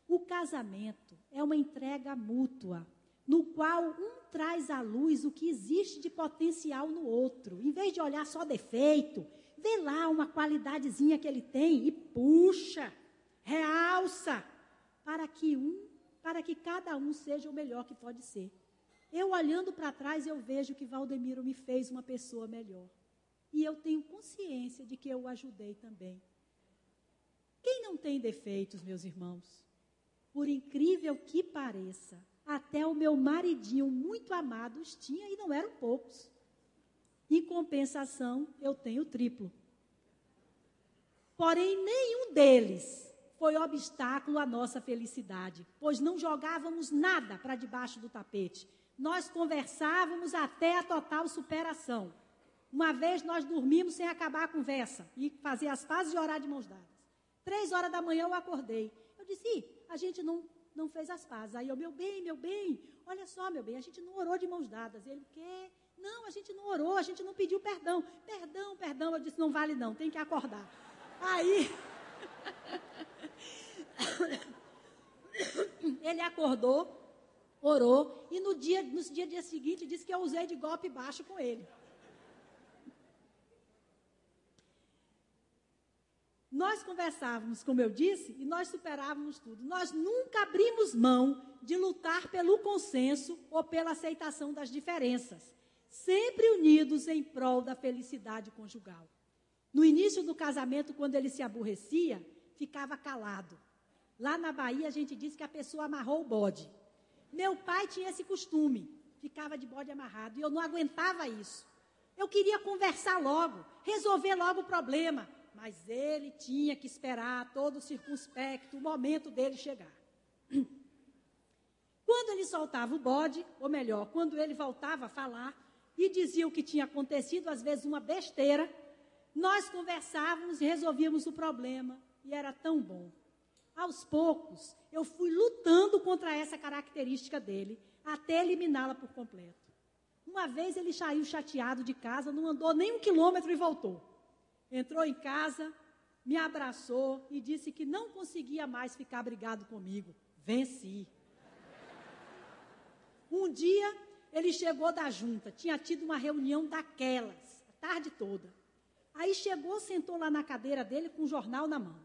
O casamento é uma entrega mútua, no qual um traz à luz o que existe de potencial no outro. Em vez de olhar só defeito, vê lá uma qualidadezinha que ele tem e puxa, realça, para que um, para que cada um seja o melhor que pode ser. Eu olhando para trás, eu vejo que Valdemiro me fez uma pessoa melhor. E eu tenho consciência de que eu o ajudei também. Quem não tem defeitos, meus irmãos? Por incrível que pareça, até o meu maridinho muito amado os tinha e não eram poucos. Em compensação, eu tenho triplo. Porém, nenhum deles foi obstáculo à nossa felicidade, pois não jogávamos nada para debaixo do tapete. Nós conversávamos até a total superação. Uma vez nós dormimos sem acabar a conversa e fazer as pazes e orar de mãos dadas. Três horas da manhã eu acordei. Eu disse, a gente não não fez as pazes. Aí eu, meu bem, meu bem, olha só, meu bem, a gente não orou de mãos dadas. Ele, o quê? Não, a gente não orou, a gente não pediu perdão. Perdão, perdão. Eu disse, não vale não, tem que acordar. Aí, ele acordou, orou, e no dia, no dia, dia seguinte disse que eu usei de golpe baixo com ele. Nós conversávamos, como eu disse, e nós superávamos tudo. Nós nunca abrimos mão de lutar pelo consenso ou pela aceitação das diferenças, sempre unidos em prol da felicidade conjugal. No início do casamento, quando ele se aborrecia, ficava calado. Lá na Bahia, a gente diz que a pessoa amarrou o bode. Meu pai tinha esse costume, ficava de bode amarrado, e eu não aguentava isso. Eu queria conversar logo, resolver logo o problema mas ele tinha que esperar todo circunspecto o momento dele chegar. Quando ele soltava o bode, ou melhor, quando ele voltava a falar e dizia o que tinha acontecido, às vezes uma besteira, nós conversávamos e resolvíamos o problema, e era tão bom. Aos poucos, eu fui lutando contra essa característica dele, até eliminá-la por completo. Uma vez ele saiu chateado de casa, não andou nem um quilômetro e voltou entrou em casa, me abraçou e disse que não conseguia mais ficar brigado comigo. Venci. Um dia ele chegou da junta, tinha tido uma reunião daquelas, a tarde toda. Aí chegou, sentou lá na cadeira dele com o um jornal na mão.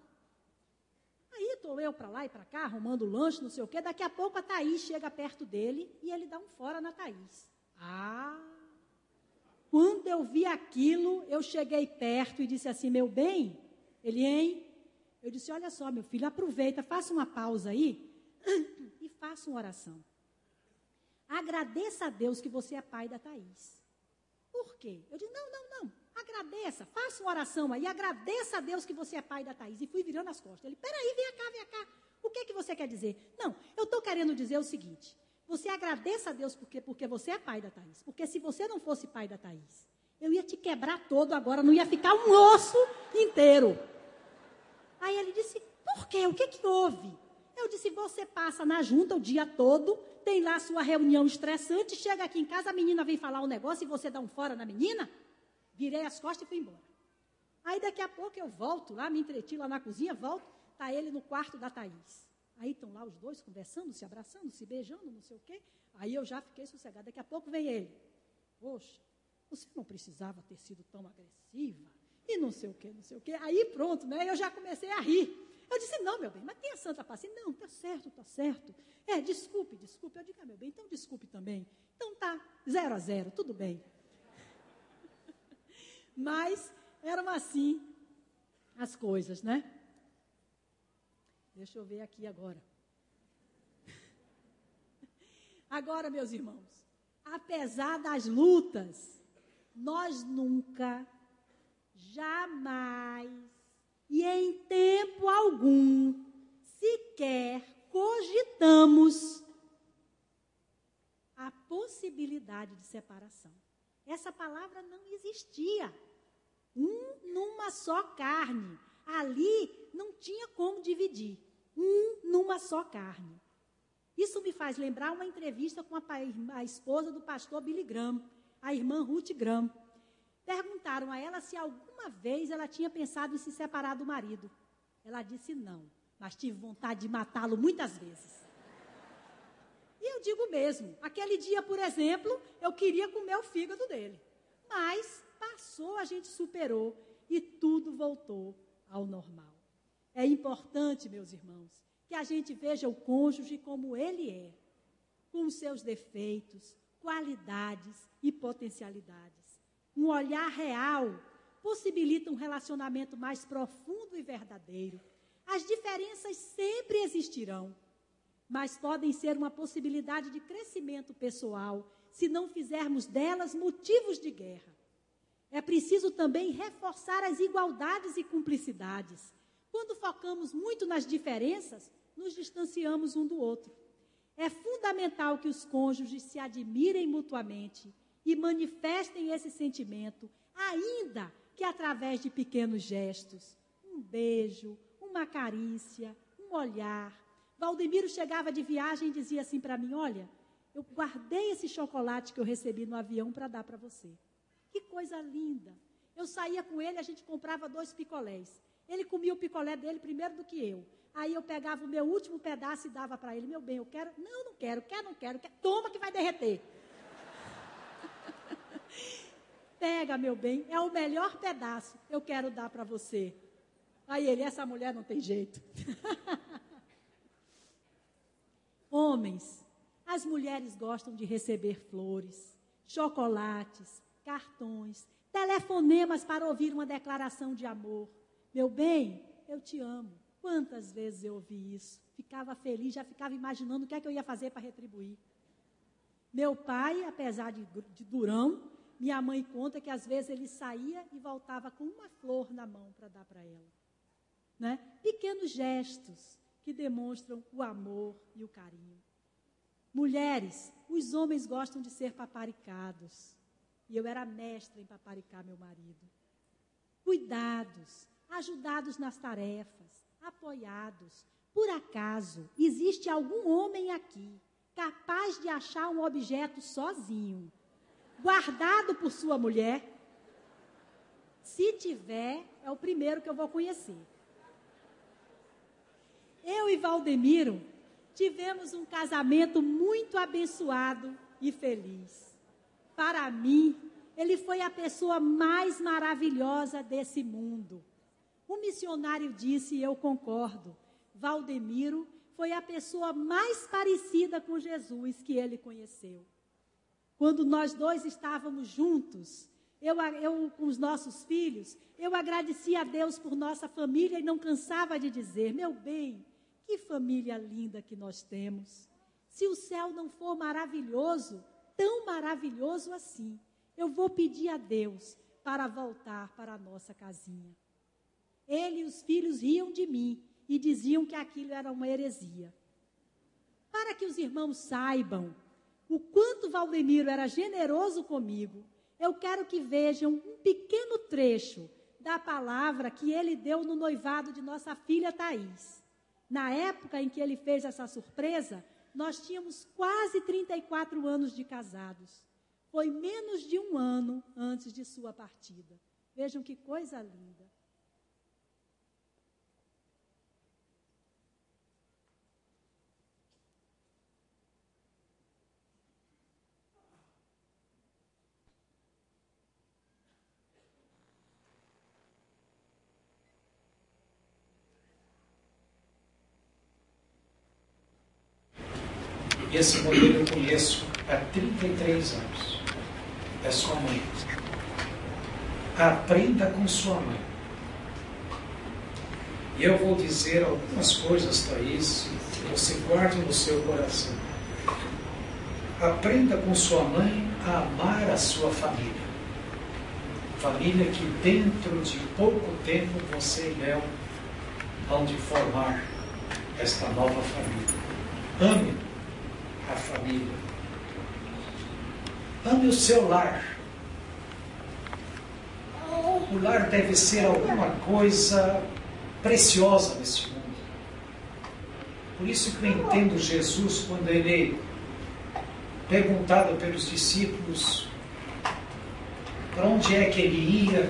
Aí estou eu para lá e para cá, arrumando lanche, não sei o quê. Daqui a pouco a Thaís chega perto dele e ele dá um fora na Thaís. Ah, quando eu vi aquilo, eu cheguei perto e disse assim: Meu bem, ele, hein? Eu disse: Olha só, meu filho, aproveita, faça uma pausa aí e faça uma oração. Agradeça a Deus que você é pai da Thaís. Por quê? Eu disse: Não, não, não. Agradeça, faça uma oração aí, agradeça a Deus que você é pai da Thaís. E fui virando as costas. Ele: Peraí, vem cá, vem cá. O que, é que você quer dizer? Não, eu estou querendo dizer o seguinte: você agradeça a Deus porque, porque você é pai da Thaís. Porque se você não fosse pai da Thaís, eu ia te quebrar todo agora, não ia ficar um osso inteiro. Aí ele disse, por quê? O que, que houve? Eu disse, você passa na junta o dia todo, tem lá sua reunião estressante, chega aqui em casa, a menina vem falar um negócio e você dá um fora na menina? Virei as costas e fui embora. Aí daqui a pouco eu volto lá, me entreti lá na cozinha, volto, está ele no quarto da Thaís. Aí estão lá os dois conversando, se abraçando, se beijando, não sei o quê. Aí eu já fiquei sossegada. Daqui a pouco vem ele. Poxa, você não precisava ter sido tão agressiva. E não sei o quê, não sei o quê. Aí pronto, né? Eu já comecei a rir. Eu disse, não, meu bem, mas tenha santa paciência. Não, tá certo, tá certo. É, desculpe, desculpe. Eu digo, ah, meu bem, então desculpe também. Então tá, zero a zero, tudo bem. mas eram assim as coisas, né? Deixa eu ver aqui agora. Agora, meus irmãos, apesar das lutas, nós nunca, jamais e em tempo algum sequer cogitamos a possibilidade de separação. Essa palavra não existia. Um numa só carne. Ali não tinha como dividir. Um numa só carne. Isso me faz lembrar uma entrevista com a, a esposa do pastor Billy Graham, a irmã Ruth Graham. Perguntaram a ela se alguma vez ela tinha pensado em se separar do marido. Ela disse não, mas tive vontade de matá-lo muitas vezes. E eu digo mesmo, aquele dia, por exemplo, eu queria comer o fígado dele. Mas passou, a gente superou e tudo voltou ao normal. É importante, meus irmãos, que a gente veja o cônjuge como ele é, com seus defeitos, qualidades e potencialidades. Um olhar real possibilita um relacionamento mais profundo e verdadeiro. As diferenças sempre existirão, mas podem ser uma possibilidade de crescimento pessoal se não fizermos delas motivos de guerra. É preciso também reforçar as igualdades e cumplicidades. Quando focamos muito nas diferenças, nos distanciamos um do outro. É fundamental que os cônjuges se admirem mutuamente e manifestem esse sentimento, ainda que através de pequenos gestos. Um beijo, uma carícia, um olhar, Valdemiro chegava de viagem e dizia assim para mim: Olha, eu guardei esse chocolate que eu recebi no avião para dar para você. Que coisa linda. Eu saía com ele, a gente comprava dois picolés. Ele comia o picolé dele primeiro do que eu. Aí eu pegava o meu último pedaço e dava para ele. Meu bem, eu quero. Não, não quero, quer, não quero. Quer, toma que vai derreter. Pega, meu bem, é o melhor pedaço. Eu quero dar para você. Aí ele, essa mulher não tem jeito. Homens, as mulheres gostam de receber flores, chocolates, cartões, telefonemas para ouvir uma declaração de amor. Meu bem, eu te amo. Quantas vezes eu ouvi isso? Ficava feliz, já ficava imaginando o que é que eu ia fazer para retribuir. Meu pai, apesar de, de durão, minha mãe conta que às vezes ele saía e voltava com uma flor na mão para dar para ela. Né? Pequenos gestos que demonstram o amor e o carinho. Mulheres, os homens gostam de ser paparicados. E eu era mestra em paparicar meu marido. Cuidados, ajudados nas tarefas, apoiados. Por acaso, existe algum homem aqui capaz de achar um objeto sozinho, guardado por sua mulher? Se tiver, é o primeiro que eu vou conhecer. Eu e Valdemiro tivemos um casamento muito abençoado e feliz. Para mim, ele foi a pessoa mais maravilhosa desse mundo. O missionário disse, e eu concordo, Valdemiro foi a pessoa mais parecida com Jesus que ele conheceu. Quando nós dois estávamos juntos, eu, eu, com os nossos filhos, eu agradecia a Deus por nossa família e não cansava de dizer: meu bem, que família linda que nós temos. Se o céu não for maravilhoso, tão maravilhoso assim, eu vou pedir a Deus para voltar para a nossa casinha. Ele e os filhos riam de mim e diziam que aquilo era uma heresia. Para que os irmãos saibam o quanto Valdemiro era generoso comigo, eu quero que vejam um pequeno trecho da palavra que ele deu no noivado de nossa filha Thais. Na época em que ele fez essa surpresa, nós tínhamos quase 34 anos de casados. Foi menos de um ano antes de sua partida. Vejam que coisa linda. Esse modelo eu conheço há 33 anos. É sua mãe. Aprenda com sua mãe. E eu vou dizer algumas coisas, Thaís, que você guarde no seu coração. Aprenda com sua mãe a amar a sua família. Família que dentro de pouco tempo você e Léo vão de formar esta nova família. Ame a família. Ame o seu lar. o lar deve ser alguma coisa preciosa neste mundo. Por isso que eu entendo Jesus quando ele, perguntado pelos discípulos para onde é que ele ia,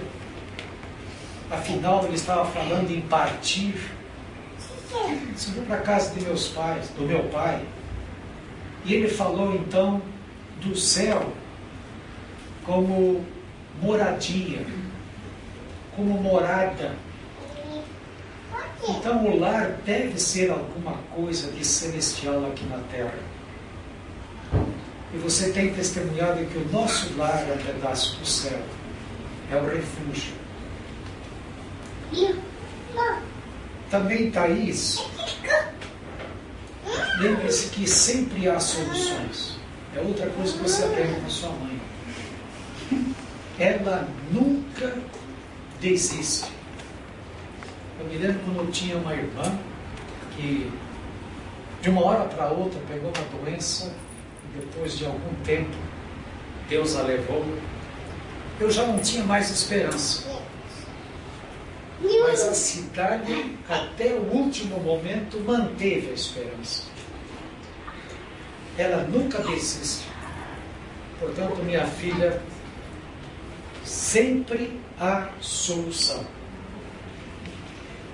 afinal ele estava falando em partir. Se vou para a casa de meus pais, do meu pai. E ele falou então do céu como moradia, como morada. Então o lar deve ser alguma coisa de celestial aqui na terra. E você tem testemunhado que o nosso lar é um pedaço do céu, é o refúgio. Também, Thaís, lembre-se que sempre há soluções. É outra coisa que você aprende com sua mãe. Ela nunca desiste. Eu me lembro quando eu tinha uma irmã que de uma hora para outra pegou uma doença e depois de algum tempo Deus a levou. Eu já não tinha mais esperança. Mas a cidade, até o último momento, manteve a esperança. Ela nunca desiste. Portanto, minha filha, sempre há solução.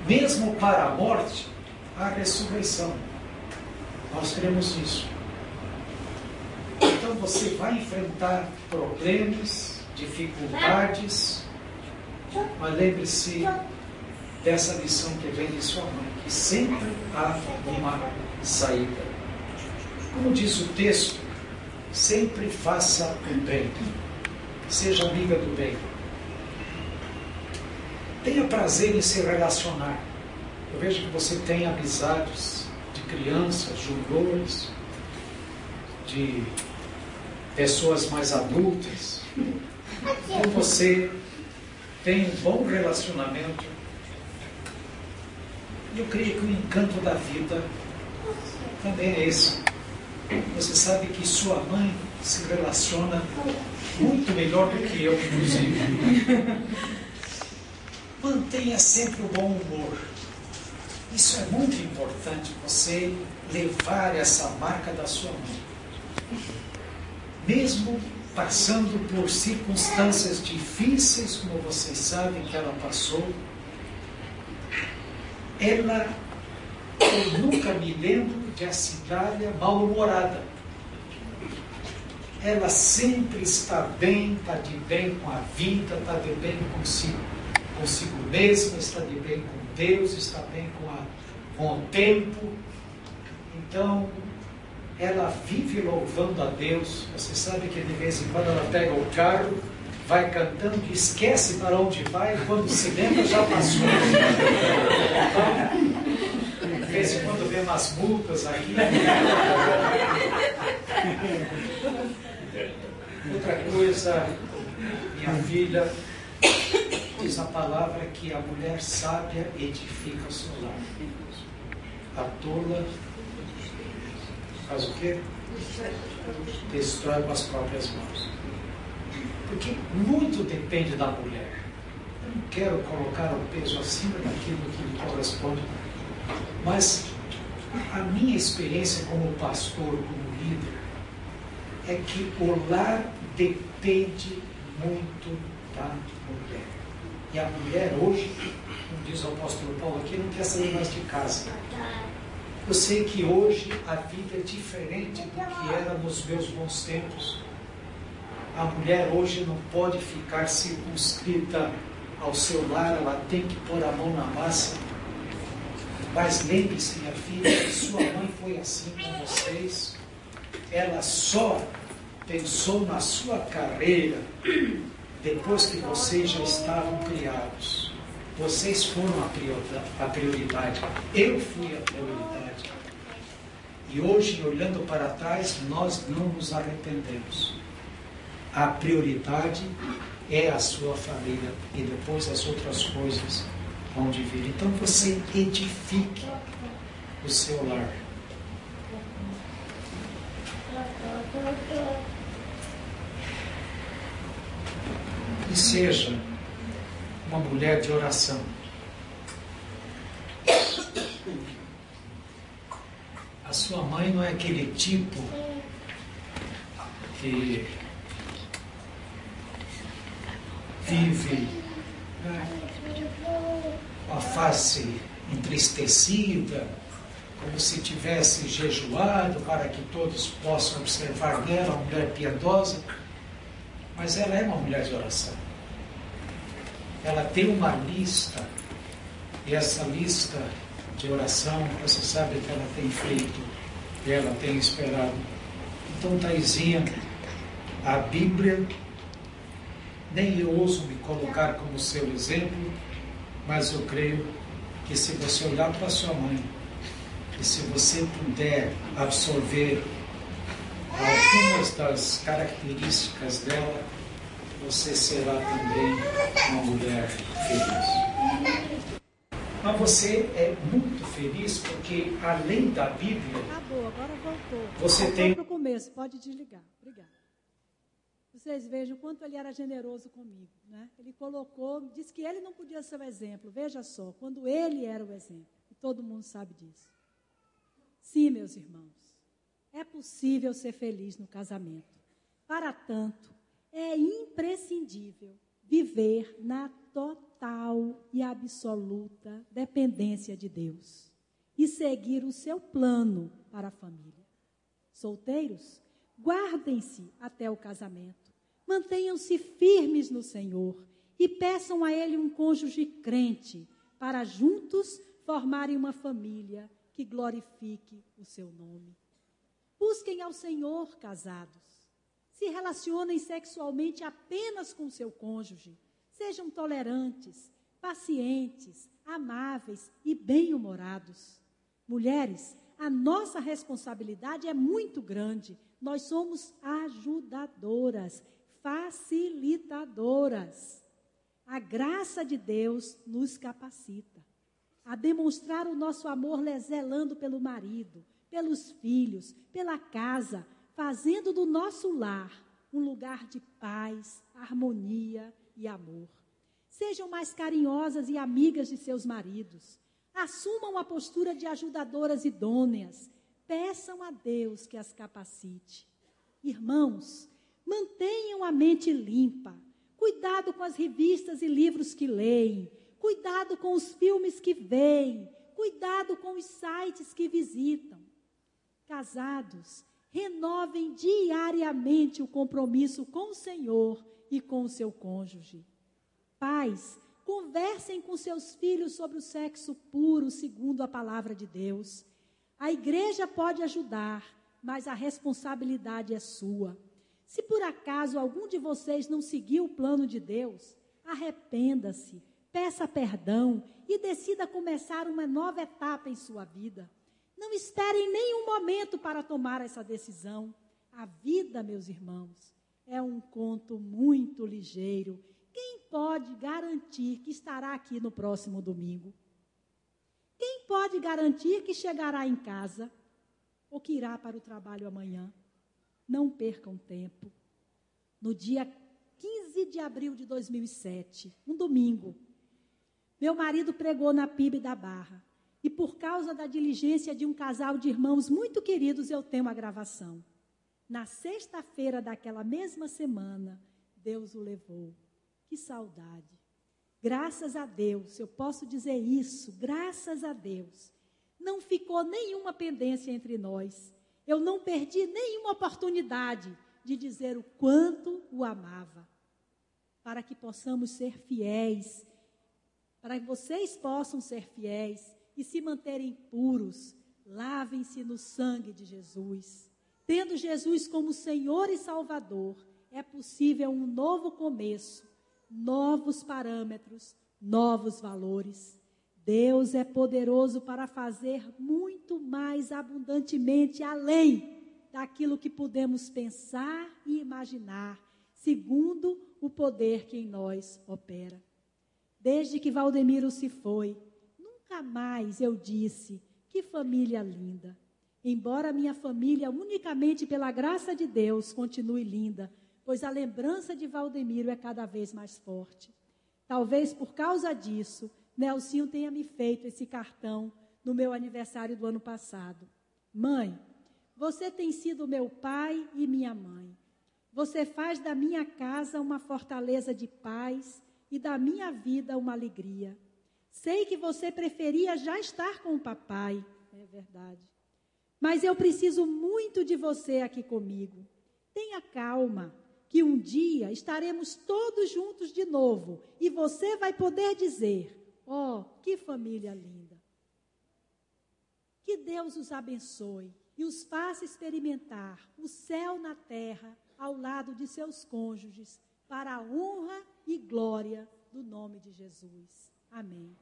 Mesmo para a morte, há ressurreição. Nós cremos nisso. Então você vai enfrentar problemas, dificuldades, mas lembre-se dessa lição que vem de sua mãe, que sempre há uma saída. Como diz o texto, sempre faça o bem, seja amiga do bem. Tenha prazer em se relacionar. Eu vejo que você tem amizades de crianças, juniores, de pessoas mais adultas. Então você tem um bom relacionamento. E eu creio que o encanto da vida também é esse. Você sabe que sua mãe se relaciona muito melhor do que eu, inclusive. Mantenha sempre o bom humor. Isso é muito importante, você levar essa marca da sua mãe. Mesmo passando por circunstâncias difíceis, como vocês sabem que ela passou, ela, eu nunca me lembro de a cidade mal-humorada. Ela sempre está bem, está de bem com a vida, está de bem consigo, consigo mesma, está de bem com Deus, está bem com, a, com o tempo. Então, ela vive louvando a Deus. Você sabe que de vez em quando ela pega o carro, vai cantando e esquece para onde vai, e quando se lembra já passou. De vez em quando vê umas multas aí. Outra coisa, minha filha, diz a palavra que a mulher sábia edifica o seu lar. A tola faz o quê? Destrói com as próprias mãos. Porque muito depende da mulher. Eu não quero colocar o peso acima daquilo que me corresponde, mas a minha experiência como pastor, como líder, é que o lar depende muito da mulher. E a mulher hoje, como diz o apóstolo Paulo aqui, não quer sair mais de casa. Eu sei que hoje a vida é diferente do que era nos meus bons tempos. A mulher hoje não pode ficar circunscrita ao seu lar, ela tem que pôr a mão na massa. Mas lembre-se, minha filha, que sua mãe foi assim com vocês. Ela só pensou na sua carreira depois que vocês já estavam criados. Vocês foram a prioridade. Eu fui a prioridade. E hoje, olhando para trás, nós não nos arrependemos. A prioridade é a sua família e depois as outras coisas vão vir. Então você edifique o seu lar. E seja uma mulher de oração. A sua mãe não é aquele tipo que com a face entristecida, como se tivesse jejuado para que todos possam observar nela uma mulher piedosa, mas ela é uma mulher de oração. Ela tem uma lista, e essa lista de oração, você sabe que ela tem feito ela tem esperado. Então, Taizinha, a Bíblia, nem eu ouso me colocar como seu exemplo, mas eu creio que se você olhar para sua mãe, e se você puder absorver algumas das características dela, você será também uma mulher feliz. Mas você é muito feliz porque, além da Bíblia. Acabou, agora voltou. Você tem. começo, pode desligar. Obrigada. Vocês vejam quanto ele era generoso comigo. Né? Ele colocou, disse que ele não podia ser o exemplo. Veja só, quando ele era o exemplo. E todo mundo sabe disso. Sim, meus irmãos, é possível ser feliz no casamento. Para tanto, é imprescindível viver na total e absoluta dependência de Deus e seguir o seu plano para a família. Solteiros, guardem-se até o casamento, mantenham-se firmes no Senhor e peçam a Ele um cônjuge crente para juntos formarem uma família que glorifique o seu nome. Busquem ao Senhor casados. Se relacionem sexualmente apenas com seu cônjuge. Sejam tolerantes, pacientes, amáveis e bem-humorados. Mulheres, a nossa responsabilidade é muito grande. Nós somos ajudadoras, facilitadoras. A graça de Deus nos capacita a demonstrar o nosso amor zelando pelo marido, pelos filhos, pela casa, fazendo do nosso lar um lugar de paz, harmonia e amor. Sejam mais carinhosas e amigas de seus maridos. Assumam a postura de ajudadoras idôneas. Peçam a Deus que as capacite. Irmãos, mantenham a mente limpa. Cuidado com as revistas e livros que leem. Cuidado com os filmes que veem, cuidado com os sites que visitam. Casados, renovem diariamente o compromisso com o Senhor e com o seu cônjuge. Pais, conversem com seus filhos sobre o sexo puro, segundo a palavra de Deus. A igreja pode ajudar, mas a responsabilidade é sua. Se por acaso algum de vocês não seguiu o plano de Deus, arrependa-se, peça perdão e decida começar uma nova etapa em sua vida. Não espere em nenhum momento para tomar essa decisão. A vida, meus irmãos, é um conto muito ligeiro. Quem pode garantir que estará aqui no próximo domingo? Quem pode garantir que chegará em casa ou que irá para o trabalho amanhã? Não percam tempo. No dia 15 de abril de 2007, um domingo, meu marido pregou na PIB da Barra. E por causa da diligência de um casal de irmãos muito queridos, eu tenho a gravação. Na sexta-feira daquela mesma semana, Deus o levou. Que saudade. Graças a Deus, eu posso dizer isso, graças a Deus. Não ficou nenhuma pendência entre nós. Eu não perdi nenhuma oportunidade de dizer o quanto o amava. Para que possamos ser fiéis para que vocês possam ser fiéis e se manterem puros, lavem-se no sangue de Jesus. Tendo Jesus como Senhor e Salvador, é possível um novo começo, novos parâmetros, novos valores. Deus é poderoso para fazer muito mais abundantemente além daquilo que podemos pensar e imaginar, segundo o poder que em nós opera. Desde que Valdemiro se foi, nunca mais eu disse: que família linda. Embora minha família, unicamente pela graça de Deus, continue linda, pois a lembrança de Valdemiro é cada vez mais forte. Talvez por causa disso, Nelsinho tenha me feito esse cartão no meu aniversário do ano passado. Mãe, você tem sido meu pai e minha mãe. Você faz da minha casa uma fortaleza de paz e da minha vida uma alegria. Sei que você preferia já estar com o papai. É verdade. Mas eu preciso muito de você aqui comigo. Tenha calma, que um dia estaremos todos juntos de novo e você vai poder dizer: Oh, que família linda! Que Deus os abençoe e os faça experimentar o céu na terra ao lado de seus cônjuges, para a honra e glória do nome de Jesus. Amém.